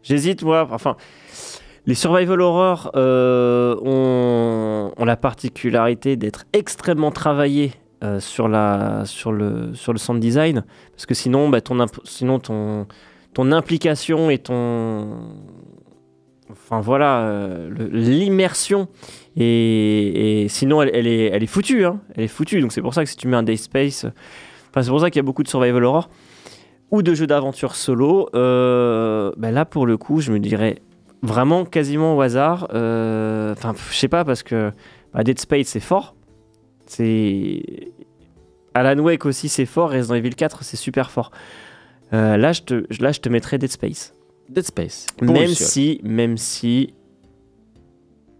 [SPEAKER 2] J'hésite, moi. Enfin, les survival horror euh, ont, la particularité d'être extrêmement travaillés euh, sur, le, sur sound design. Parce que sinon, bah, ton, sinon ton implication et ton. Enfin voilà, euh, l'immersion. Et, sinon, elle, est, elle est foutue. hein. Elle est foutue. Donc c'est pour ça que si tu mets un Day Space. Enfin, c'est pour ça qu'il y a beaucoup de survival horror ou de jeux d'aventure solo, euh, ben là pour le coup, je me dirais vraiment quasiment au hasard. euh, Enfin, je sais pas parce que bah, Dead Space c'est fort. C'est Alan Wake aussi c'est fort. Resident Evil 4 c'est super fort. Là, je te, là, je te mettrais Dead Space.
[SPEAKER 1] Dead Space.
[SPEAKER 2] Même si, même si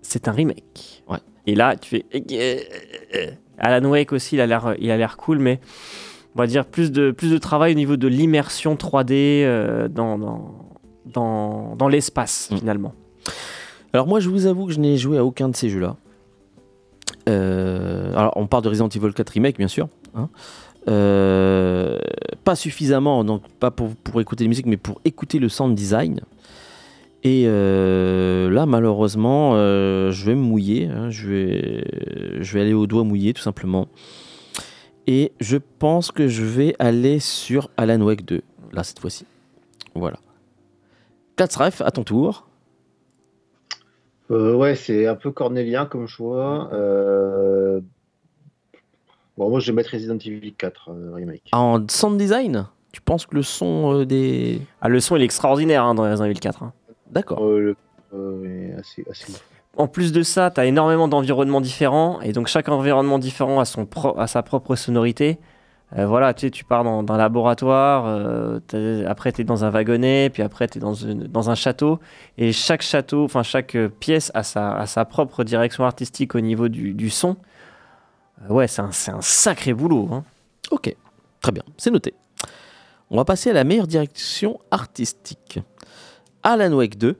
[SPEAKER 2] c'est un remake.
[SPEAKER 1] Ouais.
[SPEAKER 2] Et là, tu fais. Alan Wake aussi, il a l'air, il a l'air cool, mais on va dire plus de, plus de travail au niveau de l'immersion 3D euh, dans, dans, dans, dans l'espace
[SPEAKER 1] Mm.
[SPEAKER 2] finalement.
[SPEAKER 1] Alors moi, je vous avoue que je n'ai joué à aucun de ces jeux-là. Euh, alors, on parle de Resident Evil 4 Remake, bien sûr. hein. Euh, pas suffisamment, donc pas pour, pour écouter les musiques, mais pour écouter le sound design. Et euh, là, malheureusement, euh, je vais me mouiller. hein. je, vais, je vais aller au doigt mouillé, tout simplement. Et je pense que je vais aller sur Alan Wake 2, là, cette fois-ci. Voilà. Katsref, à ton tour.
[SPEAKER 3] Ouais, c'est un peu cornélien comme choix. Bon, moi, je vais mettre Resident Evil 4 euh, Remake.
[SPEAKER 1] En sound design, tu penses que le son euh, des.
[SPEAKER 2] Ah, le son il est extraordinaire hein, dans Resident Evil 4. hein.
[SPEAKER 1] D'accord.
[SPEAKER 3] Euh, le- euh, assez, assez.
[SPEAKER 2] En plus de ça, tu as énormément d'environnements différents, et donc chaque environnement différent a, son pro- a sa propre sonorité. Euh, voilà, tu sais, tu pars dans, dans un laboratoire, euh, t'es- après tu es dans un wagonnet, puis après tu es dans, une- dans un château, et chaque château, enfin chaque euh, pièce a sa, a sa propre direction artistique au niveau du, du son. Euh, ouais, c'est un, sacré boulot. hein.
[SPEAKER 1] Ok, très bien, c'est noté. On va passer à la meilleure direction artistique. Alan Wake 2,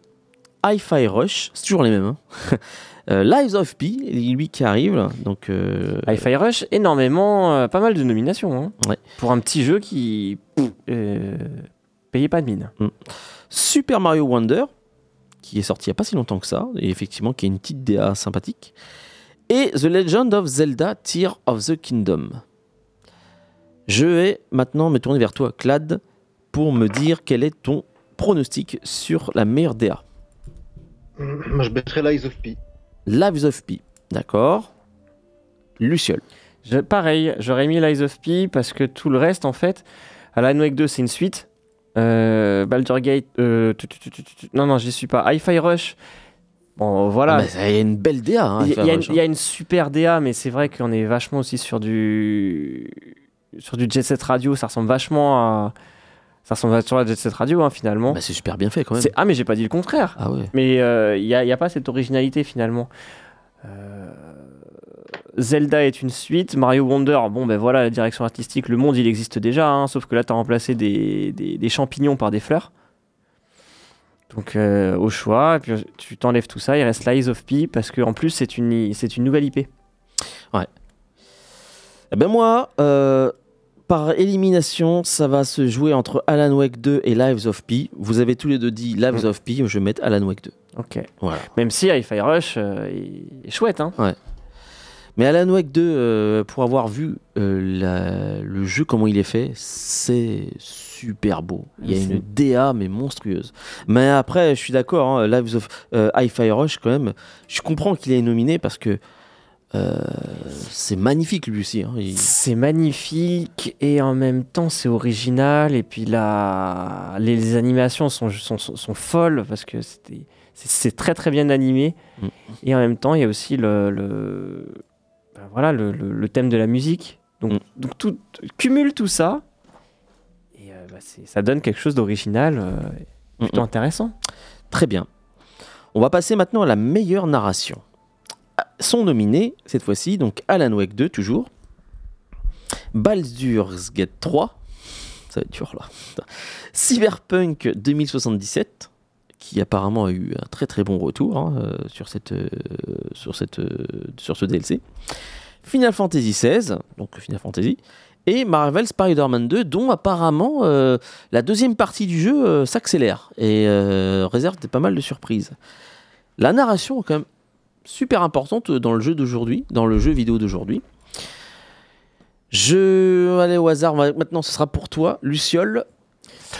[SPEAKER 1] Hi-Fi Rush, c'est toujours les mêmes. hein. Euh, Lives of P, lui qui arrive, là, donc euh,
[SPEAKER 2] Hi-Fi Rush, énormément, euh, pas mal de nominations. hein.
[SPEAKER 1] Ouais.
[SPEAKER 2] Pour un petit jeu qui payait pas de mine.
[SPEAKER 1] Super Mario Wonder, qui est sorti il n'y a pas si longtemps que ça, et effectivement qui est une petite DA sympathique, et The Legend of Zelda Tear of the Kingdom. Je vais maintenant me tourner vers toi, Clad, pour me dire quel est ton pronostic sur la meilleure DA.
[SPEAKER 3] Moi, je mettrais Lies of P.
[SPEAKER 1] Lives of P, d'accord Luciole.
[SPEAKER 2] Je- pareil, j'aurais mis Lies of P parce que tout le reste, en fait, Alan Wake 2, c'est une suite. Euh, Baldur Gate, euh, tu- tu- tu- tu- tu- non, non, j'y suis pas. Hi-Fi Rush, bon, voilà.
[SPEAKER 1] Ah, il y a une belle DA. hein,
[SPEAKER 2] Il y, a une- super DA, mais c'est vrai qu'on est vachement aussi sur du sur du Jet Set Radio. Ça ressemble vachement à ça ressemble vachement à Jet Set Radio hein, finalement.
[SPEAKER 1] Bah, c'est super bien fait quand même.
[SPEAKER 2] Ah mais j'ai pas dit le contraire.
[SPEAKER 1] Ah ouais.
[SPEAKER 2] Mais euh, il n'y a, pas cette originalité finalement. Euh, Zelda est une suite. Mario Wonder, bon ben voilà, la direction artistique, le monde il existe déjà, hein, sauf que là tu as remplacé des, des- des champignons par des fleurs. Donc euh, au choix, et puis tu t'enlèves tout ça, il reste Lies of P parce qu'en plus c'est une, c'est une nouvelle IP.
[SPEAKER 1] Eh ben moi, euh, par élimination, ça va se jouer entre Alan Wake 2 et Lives of P. Vous avez tous les deux dit Lives
[SPEAKER 2] Mm.
[SPEAKER 1] of P, je vais mettre Alan Wake 2.
[SPEAKER 2] Ok.
[SPEAKER 1] Voilà.
[SPEAKER 2] Même si Hi-Fi Rush euh, est, chouette. Hein.
[SPEAKER 1] Mais Alan Wake 2, euh, pour avoir vu euh, la- le jeu, comment il est fait, c'est super beau. Il y a une DA, mais monstrueuse. Mais après, je suis d'accord, hein, Lives of euh, Hi-Fi Rush, quand même, je comprends qu'il est nominé parce que Euh, c'est magnifique lui aussi. hein. Il-
[SPEAKER 2] C'est magnifique et en même temps c'est original et puis la... les, les animations sont, sont, sont, sont folles parce que c'est très très bien animé
[SPEAKER 1] Mm.
[SPEAKER 2] et en même temps il y a aussi le, le, voilà, le, le- le thème de la musique. Donc,
[SPEAKER 1] Mm.
[SPEAKER 2] donc tout cumule tout ça et euh, bah, c'est- ça donne quelque chose d'original euh, plutôt
[SPEAKER 1] mm.
[SPEAKER 2] intéressant.
[SPEAKER 1] Très bien. On va passer maintenant à la meilleure narration. Ah, Sont nominés, cette fois-ci, donc Alan Wake 2, toujours. Baldur's Gate 3. Ça va être dur, là. Cyberpunk 2077, qui apparemment a eu un très très bon retour hein, euh, sur, cette, euh, sur, cette, euh, sur ce DLC. Final Fantasy XVI, donc Final Fantasy. Et Marvel Spider-Man 2, dont apparemment la deuxième partie du jeu s'accélère et réserve pas mal de surprises. La narration est quand même super importante dans le jeu d'aujourd'hui, dans le jeu vidéo d'aujourd'hui. Je allez au hasard, ma- maintenant ce sera pour toi, Luciole.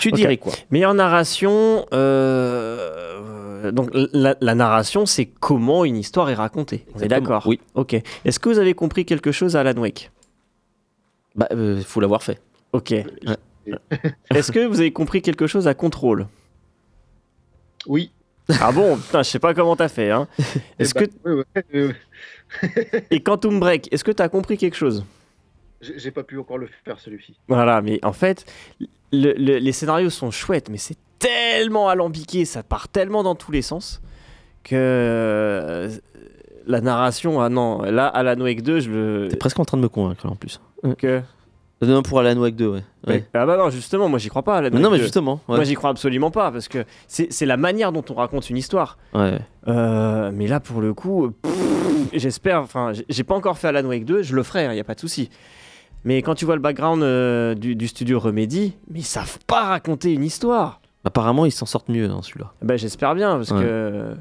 [SPEAKER 1] Tu
[SPEAKER 2] Ok.
[SPEAKER 1] dirais quoi
[SPEAKER 2] Meilleure narration, euh, donc la, la narration, c'est comment une histoire est racontée. On est d'accord
[SPEAKER 1] Oui.
[SPEAKER 2] Ok. Est-ce que vous avez compris quelque chose à Alan Wake?
[SPEAKER 1] Bah, euh, faut l'avoir fait.
[SPEAKER 2] Ok. Est-ce que vous avez compris quelque chose à Control?
[SPEAKER 3] Oui.
[SPEAKER 2] Ah bon? Putain, je sais pas comment t'as fait. Hein. Est-ce
[SPEAKER 3] Eh
[SPEAKER 2] que
[SPEAKER 3] ouais, ouais, euh,
[SPEAKER 2] et Quantum Break, est-ce que t'as compris quelque chose?
[SPEAKER 3] J'ai pas pu encore le faire celui-ci.
[SPEAKER 2] Voilà, mais en fait, le- le- les scénarios sont chouettes, mais c'est tellement alambiqué, ça part tellement dans tous les sens que euh, la narration, ah non, là, Alan Wake 2, je le.
[SPEAKER 1] T'es presque en train de me convaincre là, en plus.
[SPEAKER 2] que-
[SPEAKER 1] Non, pour Alan Wake 2, ouais. ouais.
[SPEAKER 2] Ah bah non, justement, moi j'y crois pas Alan
[SPEAKER 1] non, mais
[SPEAKER 2] 2.
[SPEAKER 1] justement. Ouais.
[SPEAKER 2] Moi j'y crois absolument pas parce que c'est c'est la manière dont on raconte une histoire.
[SPEAKER 1] Ouais.
[SPEAKER 2] Euh, mais là pour le coup, j'espère, enfin j'ai- j'ai pas encore fait Alan Wake 2, je le ferai, il y a pas de souci. Mais quand tu vois le background euh, du, du studio Remedy, mais ils savent pas raconter une histoire.
[SPEAKER 1] Apparemment, ils s'en sortent mieux dans celui-là.
[SPEAKER 2] Ben j'espère bien parce
[SPEAKER 1] Ouais.
[SPEAKER 2] que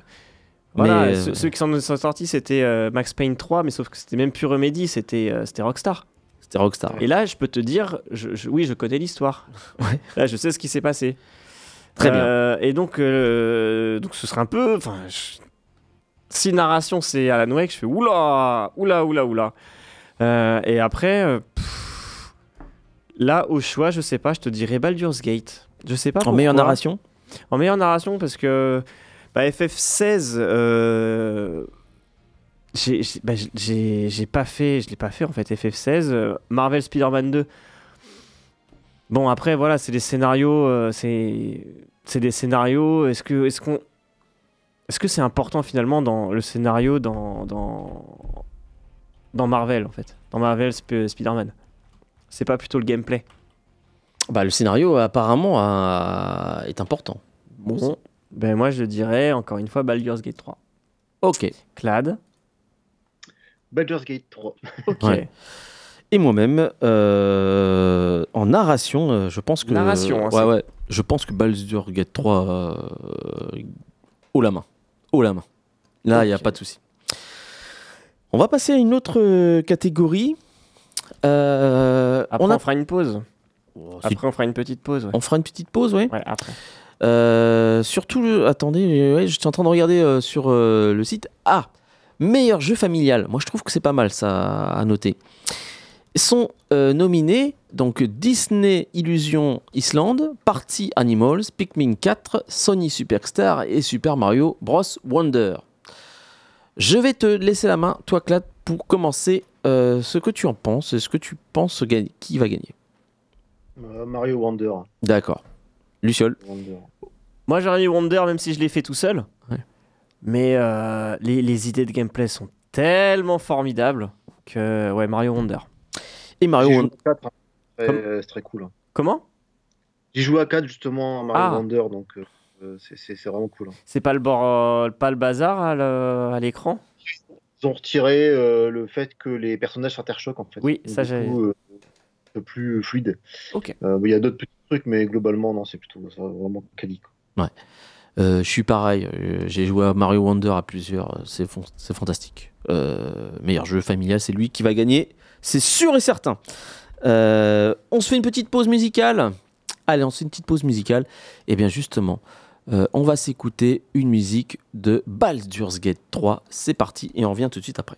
[SPEAKER 2] voilà,
[SPEAKER 1] Mais,
[SPEAKER 2] ceux,
[SPEAKER 1] euh,
[SPEAKER 2] ceux qui s'en sont sortis c'était euh, Max Payne 3, mais sauf que c'était même plus Remedy, c'était euh, Rockstar.
[SPEAKER 1] C'était Rockstar.
[SPEAKER 2] Et là, je peux te dire, je, je- oui, je connais l'histoire.
[SPEAKER 1] Ouais.
[SPEAKER 2] Là, je sais ce qui s'est passé.
[SPEAKER 1] Très bien.
[SPEAKER 2] Et donc, donc, ce serait un peu. Je- si narration c'est Alan Wake, je fais oula, oula, oula, oula. Euh, et après, euh, pff, là, au choix, je sais pas, je te dirais Baldur's Gate. Je sais pas.
[SPEAKER 1] En meilleure narration
[SPEAKER 2] En meilleure narration parce que bah, FF16, euh, j'ai bah, j'ai- pas fait, je l'ai pas fait en fait FF16. euh, Marvel Spider-Man 2. Bon après voilà, c'est des scénarios, euh, c'est c'est des scénarios. Est-ce que est-ce qu'on est-ce que c'est important finalement dans le scénario dans dans dans Marvel en fait, dans Marvel Sp- Spider-Man. C'est pas plutôt le gameplay.
[SPEAKER 1] bah, Le scénario, apparemment, a- est important.
[SPEAKER 2] Bon, ben moi je dirais encore une fois Baldur's Gate 3.
[SPEAKER 1] Ok.
[SPEAKER 2] Clad.
[SPEAKER 3] Baldur's Gate 3.
[SPEAKER 2] Ok.
[SPEAKER 1] Ouais. Et moi-même, euh, en narration, euh, je pense que.
[SPEAKER 2] Narration, hein,
[SPEAKER 1] ouais, ouais. Je pense que Baldur's Gate 3, euh, haut la main. Haut la main. Là, il n'y a pas de souci. On va passer à une autre euh, catégorie. Euh,
[SPEAKER 2] Après,
[SPEAKER 1] on,
[SPEAKER 2] fera une pause.
[SPEAKER 1] Oh,
[SPEAKER 2] Après, on fera une petite pause. Ouais,
[SPEAKER 1] on fera une petite pause, ouais.
[SPEAKER 2] Ouais, après.
[SPEAKER 1] Euh, surtout, le- attendez, ouais, je suis en train de regarder euh, sur le site. Ah, meilleur jeu familial. Moi, je trouve que c'est pas mal ça à noter. Sont nominés donc Disney Illusion Island, Party Animals, Pikmin 4, Sony Superstar et Super Mario Bros Wonder. Je vais te laisser la main, toi, Clad, pour commencer. euh, ce que tu en penses, ce que tu penses gagner, qui va gagner?
[SPEAKER 3] Euh, Mario Wonder.
[SPEAKER 1] D'accord. Luciole?
[SPEAKER 3] Wonder.
[SPEAKER 2] Moi, j'aurais mis Wonder, même si je l'ai fait tout seul.
[SPEAKER 1] Ouais.
[SPEAKER 2] Mais euh, les, les idées de gameplay sont tellement formidables que, ouais, Mario Wonder.
[SPEAKER 1] Et Mario Wonder.
[SPEAKER 3] hein. C'est très cool. hein.
[SPEAKER 2] Comment?
[SPEAKER 3] J'y joue à 4 justement à Mario
[SPEAKER 2] Ah.
[SPEAKER 3] Wonder, donc c'est- c'est c'est vraiment cool. hein.
[SPEAKER 2] C'est pas le, bord, euh, pas le bazar à le- à l'écran?
[SPEAKER 3] Ils ont retiré euh, le fait que les personnages s'interchoquent en fait.
[SPEAKER 2] Oui,
[SPEAKER 3] Donc,
[SPEAKER 2] ça, j'ai-
[SPEAKER 3] coup, euh, un peu plus fluide.
[SPEAKER 2] Ok.
[SPEAKER 3] Euh, Il y a d'autres petits trucs, mais globalement, non, c'est plutôt vraiment quali.
[SPEAKER 1] Euh, je suis pareil, euh, j'ai joué à Mario Wonder à plusieurs, euh, c'est fon- c'est fantastique. Euh, meilleur jeu familial, c'est lui qui va gagner, c'est sûr et certain. Euh, on se fait une petite pause musicale. Allez, on se fait une petite pause musicale. Et bien justement, euh, on va s'écouter une musique de Baldur's Gate 3. C'est parti et on revient tout de suite après.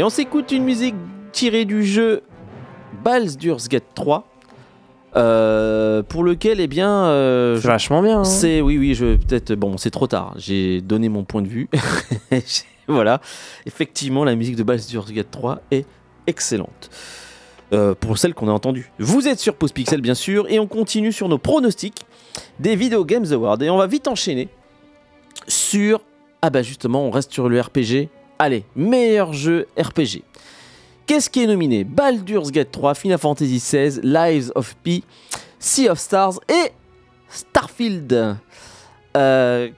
[SPEAKER 1] Et on s'écoute une musique tirée du jeu Baldur's Gate 3, euh, pour lequel, eh bien, euh,
[SPEAKER 2] C'est vachement bien. hein.
[SPEAKER 1] c'est oui, oui, je peut-être bon, c'est trop tard. J'ai donné mon point de vue. voilà, effectivement, la musique de Baldur's Gate 3 est excellente. Euh, pour celle qu'on a entendue. Vous êtes sur Pause Pixel, bien sûr, et on continue sur nos pronostics des Video Games Awards. Et on va vite enchaîner sur. Ah, bah justement, on reste sur le RPG. Allez, meilleur jeu RPG. Qu'est-ce qui est nominé? Baldur's Gate 3, Final Fantasy XVI, Lives of P, Sea of Stars et Starfield. Euh,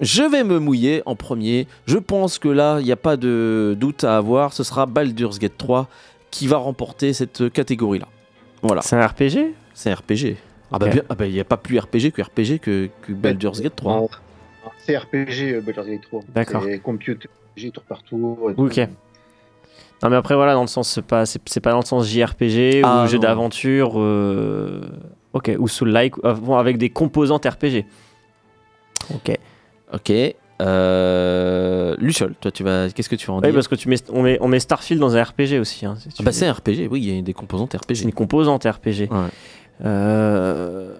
[SPEAKER 1] je vais me mouiller en premier. Je pense que là, il n'y a pas de doute à avoir. Ce sera Baldur's Gate 3 qui va remporter cette catégorie-là. Voilà,
[SPEAKER 2] C'est un RPG
[SPEAKER 1] c'est RPG. Ah bah ah bah, il n'y a pas plus RPG que RPG que, que Baldur's Gate 3.
[SPEAKER 3] En- C'est RPG euh, Baldur's Gate 3.
[SPEAKER 2] D'accord.
[SPEAKER 3] C'est computer, RPG tour par tour. et tout.
[SPEAKER 2] Ok. Non mais après voilà, dans le sens, c'est pas, c'est, c'est pas dans le sens JRPG
[SPEAKER 1] Ah,
[SPEAKER 2] ou jeu
[SPEAKER 1] non.
[SPEAKER 2] d'aventure. euh, Ok, ou Soul-like, euh, bon, avec des composantes RPG. Ok.
[SPEAKER 1] Ok. Euh... Luciol, toi, tu vas. Qu'est-ce que tu vas en
[SPEAKER 2] Oui,
[SPEAKER 1] dire
[SPEAKER 2] parce que tu mets, on, met, on met Starfield dans un RPG aussi. hein, si
[SPEAKER 1] Ah bah c'est un RPG, oui, il y a des composantes
[SPEAKER 2] C'est
[SPEAKER 1] RPG.
[SPEAKER 2] une composante RPG.
[SPEAKER 1] Ouais.
[SPEAKER 2] Euh,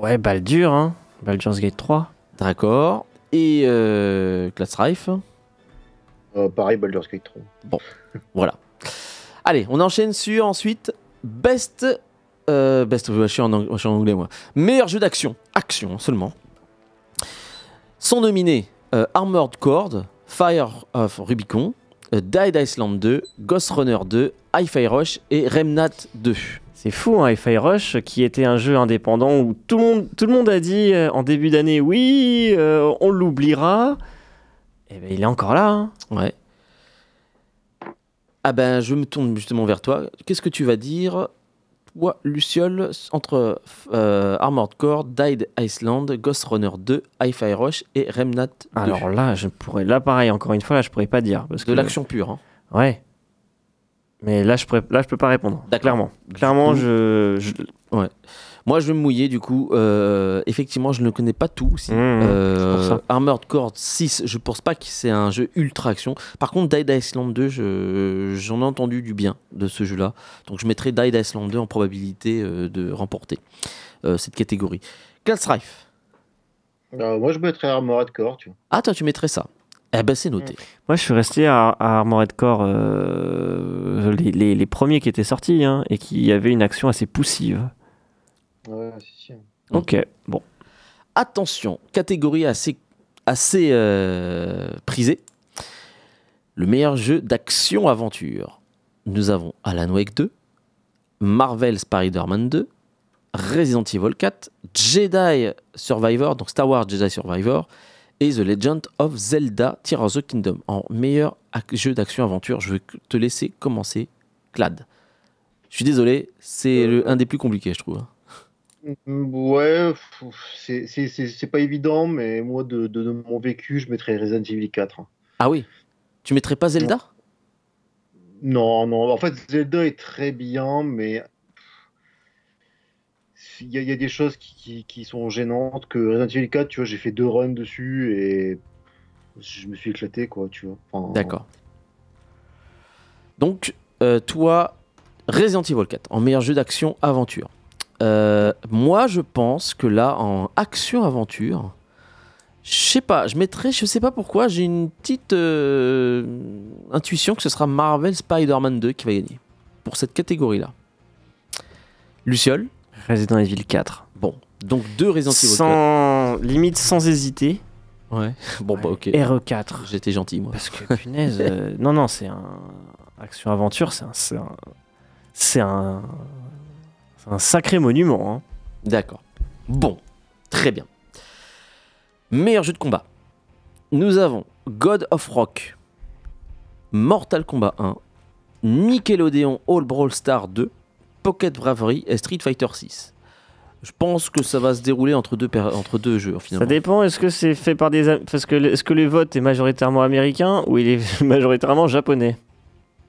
[SPEAKER 2] Ouais, Baldur, hein. Baldur's Gate 3.
[SPEAKER 1] D'accord. Et euh, Class Rife.
[SPEAKER 3] Euh, pareil, Baldur's Gate 3.
[SPEAKER 1] Voilà. Allez, on enchaîne sur ensuite Best. euh, best, je suis, en, ang- je suis en anglais moi. Meilleur jeu d'action. Action seulement. Sont nominés euh, Armored Core, Fire of Rubicon, euh, Died Island 2, Ghost Runner 2, Hi-Fi Rush et Remnant 2.
[SPEAKER 2] C'est fou, hein, Hi-Fi Rush, qui était un jeu indépendant où tout le monde, tout le monde a dit euh, en début d'année oui, euh, on l'oubliera. Et ben il est encore là. hein.
[SPEAKER 1] Ouais. Ah ben, je me tourne justement vers toi. Qu'est-ce que tu vas dire, toi, Luciole, entre euh, Armored Core, Died Iceland, Ghost Runner 2, Hi-Fi Rush et Remnant 2
[SPEAKER 2] Alors là, je pourrais, là pareil, encore une fois, là je pourrais pas dire parce
[SPEAKER 1] De
[SPEAKER 2] que
[SPEAKER 1] l'action pure. hein.
[SPEAKER 2] Ouais. Mais là je pourrais, là je peux pas répondre. Clairement, clairement, je, je-
[SPEAKER 1] Moi, je vais me mouiller du coup. Euh, effectivement, je ne connais pas tout. aussi.
[SPEAKER 2] Mmh,
[SPEAKER 1] Euh. Armored Core 6, je pense pas que c'est un jeu ultra action. Par contre, Died Iceland 2, je- j'en ai entendu du bien de ce jeu-là. Donc, je mettrai Died Iceland 2 en probabilité euh, de remporter euh, cette catégorie. Class Rife.
[SPEAKER 3] Euh, moi, je mettrais Armored Core, tu vois.
[SPEAKER 1] Ah, toi, tu mettrais ça. Eh ben, c'est noté.
[SPEAKER 2] Moi, je suis resté à, à Armored Core, euh, les, les- les premiers qui étaient sortis, hein, et qui avaient une action assez poussive.
[SPEAKER 3] Ouais, c'est.
[SPEAKER 2] Ok, bon.
[SPEAKER 1] Attention, catégorie assez, assez euh, prisée. Le meilleur jeu d'action-aventure. Nous avons Alan Wake 2, Marvel Spider-Man 2, Resident Evil 4, Jedi Survivor, donc Star Wars Jedi Survivor, et The Legend of Zelda Tears of the Kingdom. En meilleur jeu d'action-aventure, je vais te laisser commencer, Clad. Je suis désolé, c'est le- un des plus compliqués, je trouve. Hein.
[SPEAKER 3] Ouais, c'est- pas évident, mais moi, de, de- de mon vécu, je mettrais Resident Evil 4.
[SPEAKER 1] Ah oui Tu mettrais pas Zelda?
[SPEAKER 3] Non, non, en fait, Zelda est très bien, mais il y, a- il y a des choses qui, qui- qui sont gênantes. Que Resident Evil 4, tu vois, j'ai fait deux runs dessus et je me suis éclaté, quoi, tu vois. Enfin,
[SPEAKER 1] D'accord. Donc, euh, toi, Resident Evil 4, en meilleur jeu d'action-aventure. Euh, moi, je pense que là, en action-aventure, je sais pas, je mettrais, je sais pas pourquoi, j'ai une petite euh, intuition que ce sera Marvel Spider-Man 2 qui va gagner pour cette catégorie-là. Luciole,
[SPEAKER 2] Resident Evil 4.
[SPEAKER 1] bon, donc deux Resident Evil 4.
[SPEAKER 2] Sans, limite sans hésiter.
[SPEAKER 1] Ouais, bon, bah ok.
[SPEAKER 2] RE4.
[SPEAKER 1] J'étais gentil, moi.
[SPEAKER 2] Parce que punaise, euh, non, non, c'est un. Action Aventure, c'est un. C'est un. Un, sacré monument. hein.
[SPEAKER 1] D'accord. Bon, très bien. Meilleur jeu de combat. Nous avons God of Rock, Mortal Kombat 1, Nickelodeon All Brawl Star 2, Pocket Bravery et Street Fighter 6. Je pense que ça va se dérouler entre deux, entre deux jeux
[SPEAKER 2] Ça
[SPEAKER 1] finalement.
[SPEAKER 2] dépend, est-ce que c'est fait par des. Am- Parce que le- est-ce que le vote est majoritairement américain ou il est majoritairement japonais?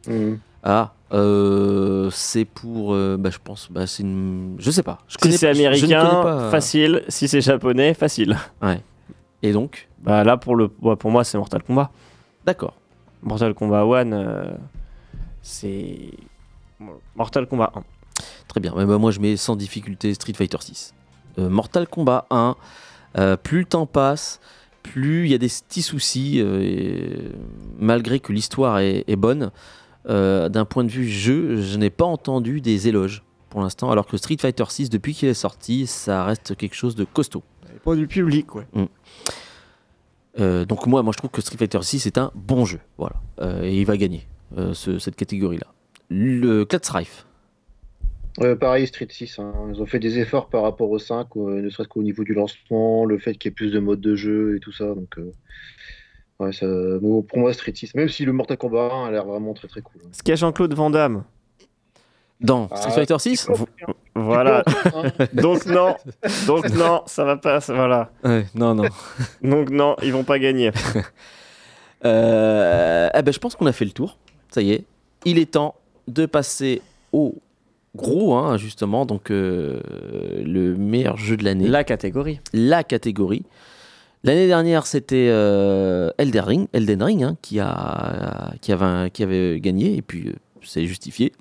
[SPEAKER 3] Mm.
[SPEAKER 1] Ah, euh, c'est pour. euh, bah, je pense. Bah, c'est une. Je sais pas. Je
[SPEAKER 2] Si c'est américain,
[SPEAKER 1] pas, euh,
[SPEAKER 2] facile. Si c'est japonais, facile.
[SPEAKER 1] Et donc
[SPEAKER 2] Bah là, pour, le, ouais, pour moi, c'est Mortal Kombat.
[SPEAKER 1] D'accord.
[SPEAKER 2] Mortal Kombat 1, euh, c'est. Mortal Kombat 1.
[SPEAKER 1] Très bien. Mais bah, moi, je mets sans difficulté Street Fighter 6. Mortal Kombat 1, euh, plus le temps passe, plus il y a des petits soucis, et malgré que l'histoire est, est bonne. Euh, D'un point de vue jeu, je n'ai pas entendu des éloges pour l'instant, alors que Street Fighter 6, depuis qu'il est sorti, ça reste quelque chose de costaud.
[SPEAKER 2] Pas du public, ouais.
[SPEAKER 1] Euh, donc moi, moi, je trouve que Street Fighter 6 est un bon jeu, voilà, Euh, et il va gagner euh, ce- cette catégorie-là. Le Strife.
[SPEAKER 3] Euh, pareil, Street 6, hein. ils ont fait des efforts par rapport au 5, euh, ne serait-ce qu'au niveau du lancement, le fait qu'il y ait plus de modes de jeu et tout ça. Donc, euh, ouais, ça, bon, pour moi, Street 6, même si le Mortal Kombat 1 a l'air vraiment très très cool.
[SPEAKER 2] Ce qu'il y a Jean-Claude Van Damme.
[SPEAKER 1] Dans
[SPEAKER 3] Ah,
[SPEAKER 1] Street Fighter 6
[SPEAKER 2] Voilà.
[SPEAKER 3] Hein.
[SPEAKER 2] Donc non. Donc non, ça va pas. ça- Voilà.
[SPEAKER 1] Ouais, Non, non.
[SPEAKER 2] Donc non, ils vont pas gagner.
[SPEAKER 1] Euh, eh ben, je pense qu'on a fait le tour. Ça y est. Il est temps de passer au gros, hein, justement, donc euh, le meilleur jeu de l'année, la...
[SPEAKER 2] La catégorie.
[SPEAKER 1] L'année dernière, c'était euh, Elden Ring, hein, qui, avait, gagné, et puis euh, c'est justifié.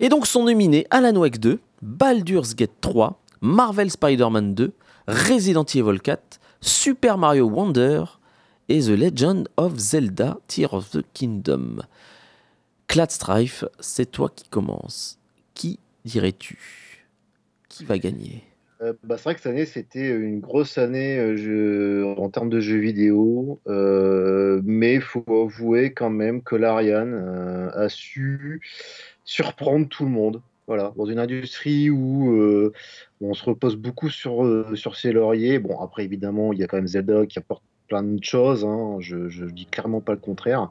[SPEAKER 1] Et donc sont nominés Alan Wake 2, Baldur's Gate 3, Marvel Spider-Man 2, Resident Evil 4, Super Mario Wonder et The Legend of Zelda Tear of the Kingdom. Clad Strife, c'est toi qui commence. Qui dirais-tu? Qui va gagner?
[SPEAKER 3] Euh, bah, c'est vrai que cette année, c'était une grosse année euh, en termes de jeux vidéo, euh, mais il faut avouer quand même que l'Ariane a su surprendre tout le monde. Voilà, dans une industrie où on se repose beaucoup sur, sur ses lauriers. Bon, après, évidemment, il y a quand même Zelda qui apporte plein de choses, hein, je ne dis clairement pas le contraire,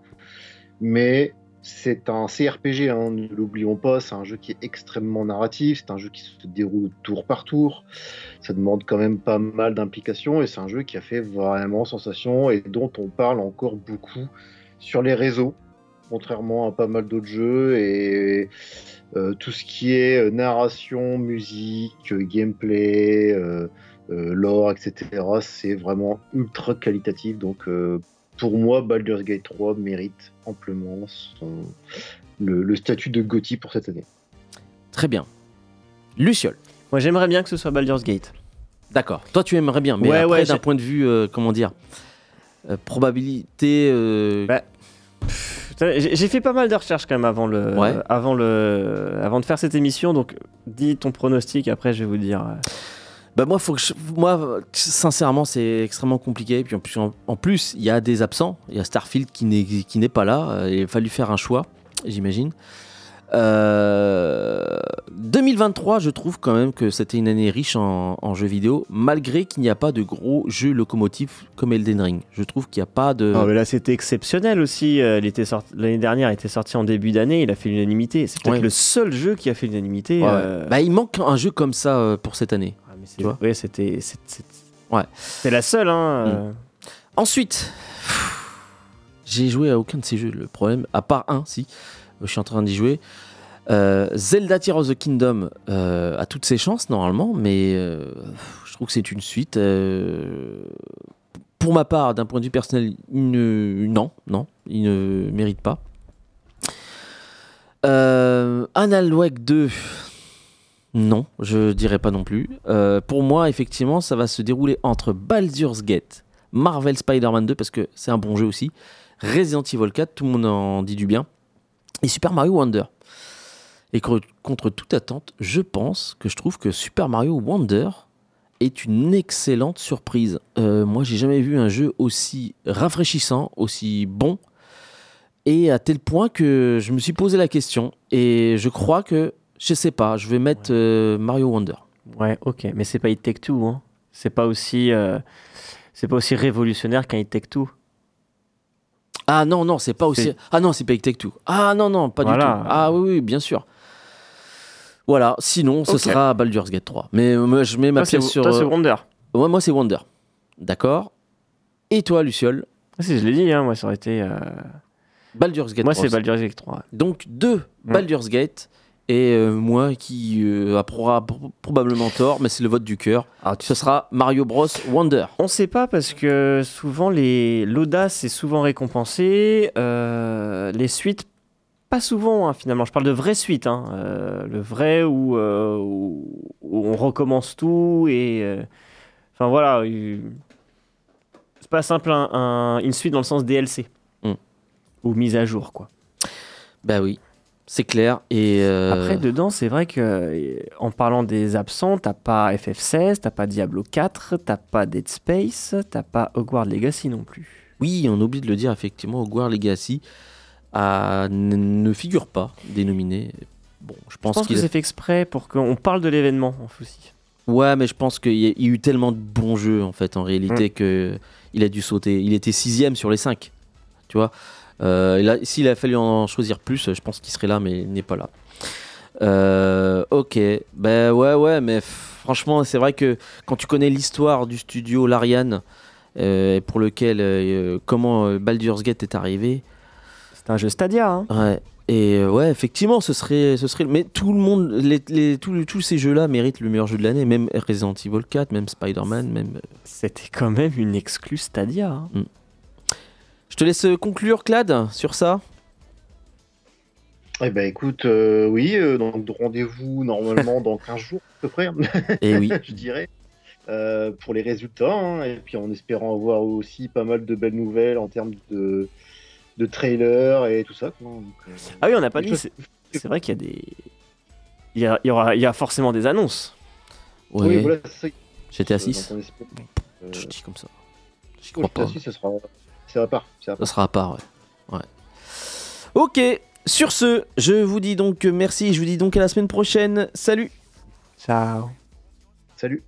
[SPEAKER 3] mais c'est un CRPG, hein, ne l'oublions pas, c'est un jeu qui est extrêmement narratif, c'est un jeu qui se déroule tour par tour, ça demande quand même pas mal d'implication et c'est un jeu qui a fait vraiment sensation et dont on parle encore beaucoup sur les réseaux, contrairement à pas mal d'autres jeux et euh, tout ce qui est euh, narration, musique, euh, gameplay, lore, etc. C'est vraiment ultra qualitatif donc pour moi, Baldur's Gate 3 mérite amplement son- le, le statut de GOTY pour cette année.
[SPEAKER 1] Très bien. Luciole.
[SPEAKER 2] Moi, j'aimerais bien que ce soit Baldur's Gate.
[SPEAKER 1] D'accord. Toi, tu aimerais bien, mais
[SPEAKER 2] Ouais,
[SPEAKER 1] d'un point de vue, euh, comment dire, euh, probabilité. euh,
[SPEAKER 2] Bah, J'ai j'ai fait pas mal de recherches quand même avant le,
[SPEAKER 1] Ouais.
[SPEAKER 2] avant le, avant de faire cette émission. Donc, dis ton pronostic. Après, je vais vous dire. Euh,
[SPEAKER 1] Bah moi, faut que je- moi, sincèrement, c'est extrêmement compliqué. Puis en plus, en, en plus, il y a des absents. Il y a Starfield qui n'est qui n'est pas là. Euh, Il a fallu faire un choix, j'imagine. Euh, 2023, je trouve quand même que c'était une année riche en, en jeux vidéo, malgré qu'il n'y a pas de gros jeux locomotifs comme Elden Ring. Je trouve qu'il n'y a pas de.
[SPEAKER 2] Non, mais là, c'était exceptionnel aussi. Euh, il était sorti- L'année dernière, il était sorti en début d'année. Il a fait l'unanimité. C'est peut-être
[SPEAKER 1] Ouais.
[SPEAKER 2] le seul jeu qui a fait l'unanimité.
[SPEAKER 1] Ouais, ouais.
[SPEAKER 2] euh,
[SPEAKER 1] Bah, il manque un jeu comme ça euh, pour cette année. Tu vois.
[SPEAKER 2] c'était. c'est- c'est-
[SPEAKER 1] Ouais.
[SPEAKER 2] C'est la seule. Hein, euh.
[SPEAKER 1] Ensuite, j'ai joué à aucun de ces jeux. Le problème, à part un, si, je suis en train d'y jouer. Euh, Zelda Tears of the Kingdom euh, a toutes ses chances normalement, mais je trouve que c'est une suite. pour ma part, d'un point de vue personnel, il ne- non, non, il ne mérite pas. Euh, Wake 2, non, je dirais pas non plus. Euh, pour moi, effectivement, ça va se dérouler entre Baldur's Gate, Marvel Spider-Man 2, parce que c'est un bon jeu aussi, Resident Evil 4, tout le monde en dit du bien, et Super Mario Wonder. Et contre toute attente, je pense que je trouve que Super Mario Wonder est une excellente surprise. Euh, moi, j'ai jamais vu un jeu aussi rafraîchissant, aussi bon, et à tel point que je me suis posé la question. Et je crois que, je sais pas, je vais mettre euh, Mario Wonder.
[SPEAKER 2] Ouais, ok. Mais c'est pas It Take Two. Hein. C'est pas aussi. euh, C'est pas aussi révolutionnaire qu'un It Take Two.
[SPEAKER 1] Ah non, non, c'est pas aussi. Ah non, c'est pas Take Two. Ah non, non, pas
[SPEAKER 2] Voilà.
[SPEAKER 1] du tout. Ah oui, oui, bien sûr. Voilà, sinon, ce sera Baldur's Gate 3. Mais euh, moi, je mets ma
[SPEAKER 2] Toi,
[SPEAKER 1] pièce sur.
[SPEAKER 2] toi, c'est Wonder.
[SPEAKER 1] ouais, moi, c'est Wonder. D'accord. Et toi, Luciole
[SPEAKER 2] Ah, si, je l'ai dit, hein, moi, ça aurait été. euh,
[SPEAKER 1] Baldur's Gate
[SPEAKER 2] Moi,
[SPEAKER 1] 3.
[SPEAKER 2] c'est Baldur's Gate 3.
[SPEAKER 1] Donc, deux. Baldur's Gate Et euh, moi qui euh, a pro- pro- probablement tort, mais c'est le vote du cœur.
[SPEAKER 2] Alors, tu
[SPEAKER 1] Ce sera Mario Bros Wonder.
[SPEAKER 2] On sait pas parce que souvent les l'audace est souvent récompensée, euh, les suites pas souvent hein, finalement. Je parle de vraies suites, hein, euh, le vrai où, où, où on recommence tout et enfin voilà, c'est pas simple un, un- une suite dans le sens DLC
[SPEAKER 1] Mm.
[SPEAKER 2] ou mise à jour quoi.
[SPEAKER 1] Bah oui, c'est clair. Et euh,
[SPEAKER 2] Après dedans c'est vrai que euh, en parlant des absents, t'as pas FF16, t'as pas Diablo 4, t'as pas Dead Space, t'as pas Hogwarts Legacy non plus.
[SPEAKER 1] oui, on oublie de le dire effectivement, Hogwarts Legacy a- n- ne figure pas dénominé. Bon, je
[SPEAKER 2] Je
[SPEAKER 1] pense,
[SPEAKER 2] pense que
[SPEAKER 1] a-
[SPEAKER 2] c'est fait exprès pour qu'on parle de l'événement en aussi.
[SPEAKER 1] Ouais, mais je pense qu'il y, a il y a eu tellement de bons jeux en fait en réalité
[SPEAKER 2] Mm.
[SPEAKER 1] que il a dû sauter. Il était sixième sur les cinq, tu vois. Euh, s'il a fallu en choisir plus, je pense qu'il serait là, mais il n'est pas là. Euh, ok, ben ouais, ouais, mais franchement, c'est vrai que quand tu connais l'histoire du studio Larian, euh, pour lequel euh, comment Baldur's Gate est arrivé,
[SPEAKER 2] C'est un jeu Stadia. Hein.
[SPEAKER 1] Ouais. Et ouais, effectivement, ce serait, ce serait. Mais tout le monde, les, les- tous- tous ces jeux-là méritent le meilleur jeu de l'année. Même Resident Evil 4, même Spider-Man, même.
[SPEAKER 2] C'était quand même une exclue Stadia. hein.
[SPEAKER 1] Je te laisse conclure, Clad, sur ça.
[SPEAKER 3] Eh ben écoute, euh, oui, euh, donc rendez-vous normalement dans 15 jours à peu près,
[SPEAKER 1] Et oui.
[SPEAKER 3] je dirais, euh, pour les résultats, hein, et puis en espérant avoir aussi pas mal de belles nouvelles en termes de, de trailers et tout ça. Donc, euh,
[SPEAKER 2] Ah oui, on n'a pas dit. C'est vrai qu'il y a des. Il y a, il y aura, il y a forcément des annonces.
[SPEAKER 1] Ouais.
[SPEAKER 3] Oui, voilà.
[SPEAKER 1] GTA
[SPEAKER 3] Euh,
[SPEAKER 1] 6.
[SPEAKER 3] donc on espère- euh,
[SPEAKER 1] Je dis comme ça.
[SPEAKER 3] Pour
[SPEAKER 1] crois
[SPEAKER 3] GTA
[SPEAKER 1] pas.
[SPEAKER 3] 6, ça sera, c'est à part. À part.
[SPEAKER 1] Ça sera à part, ouais. ouais. Ok, sur ce, je vous dis donc merci, je vous dis donc à la semaine prochaine. Salut.
[SPEAKER 2] Ciao.
[SPEAKER 3] Salut.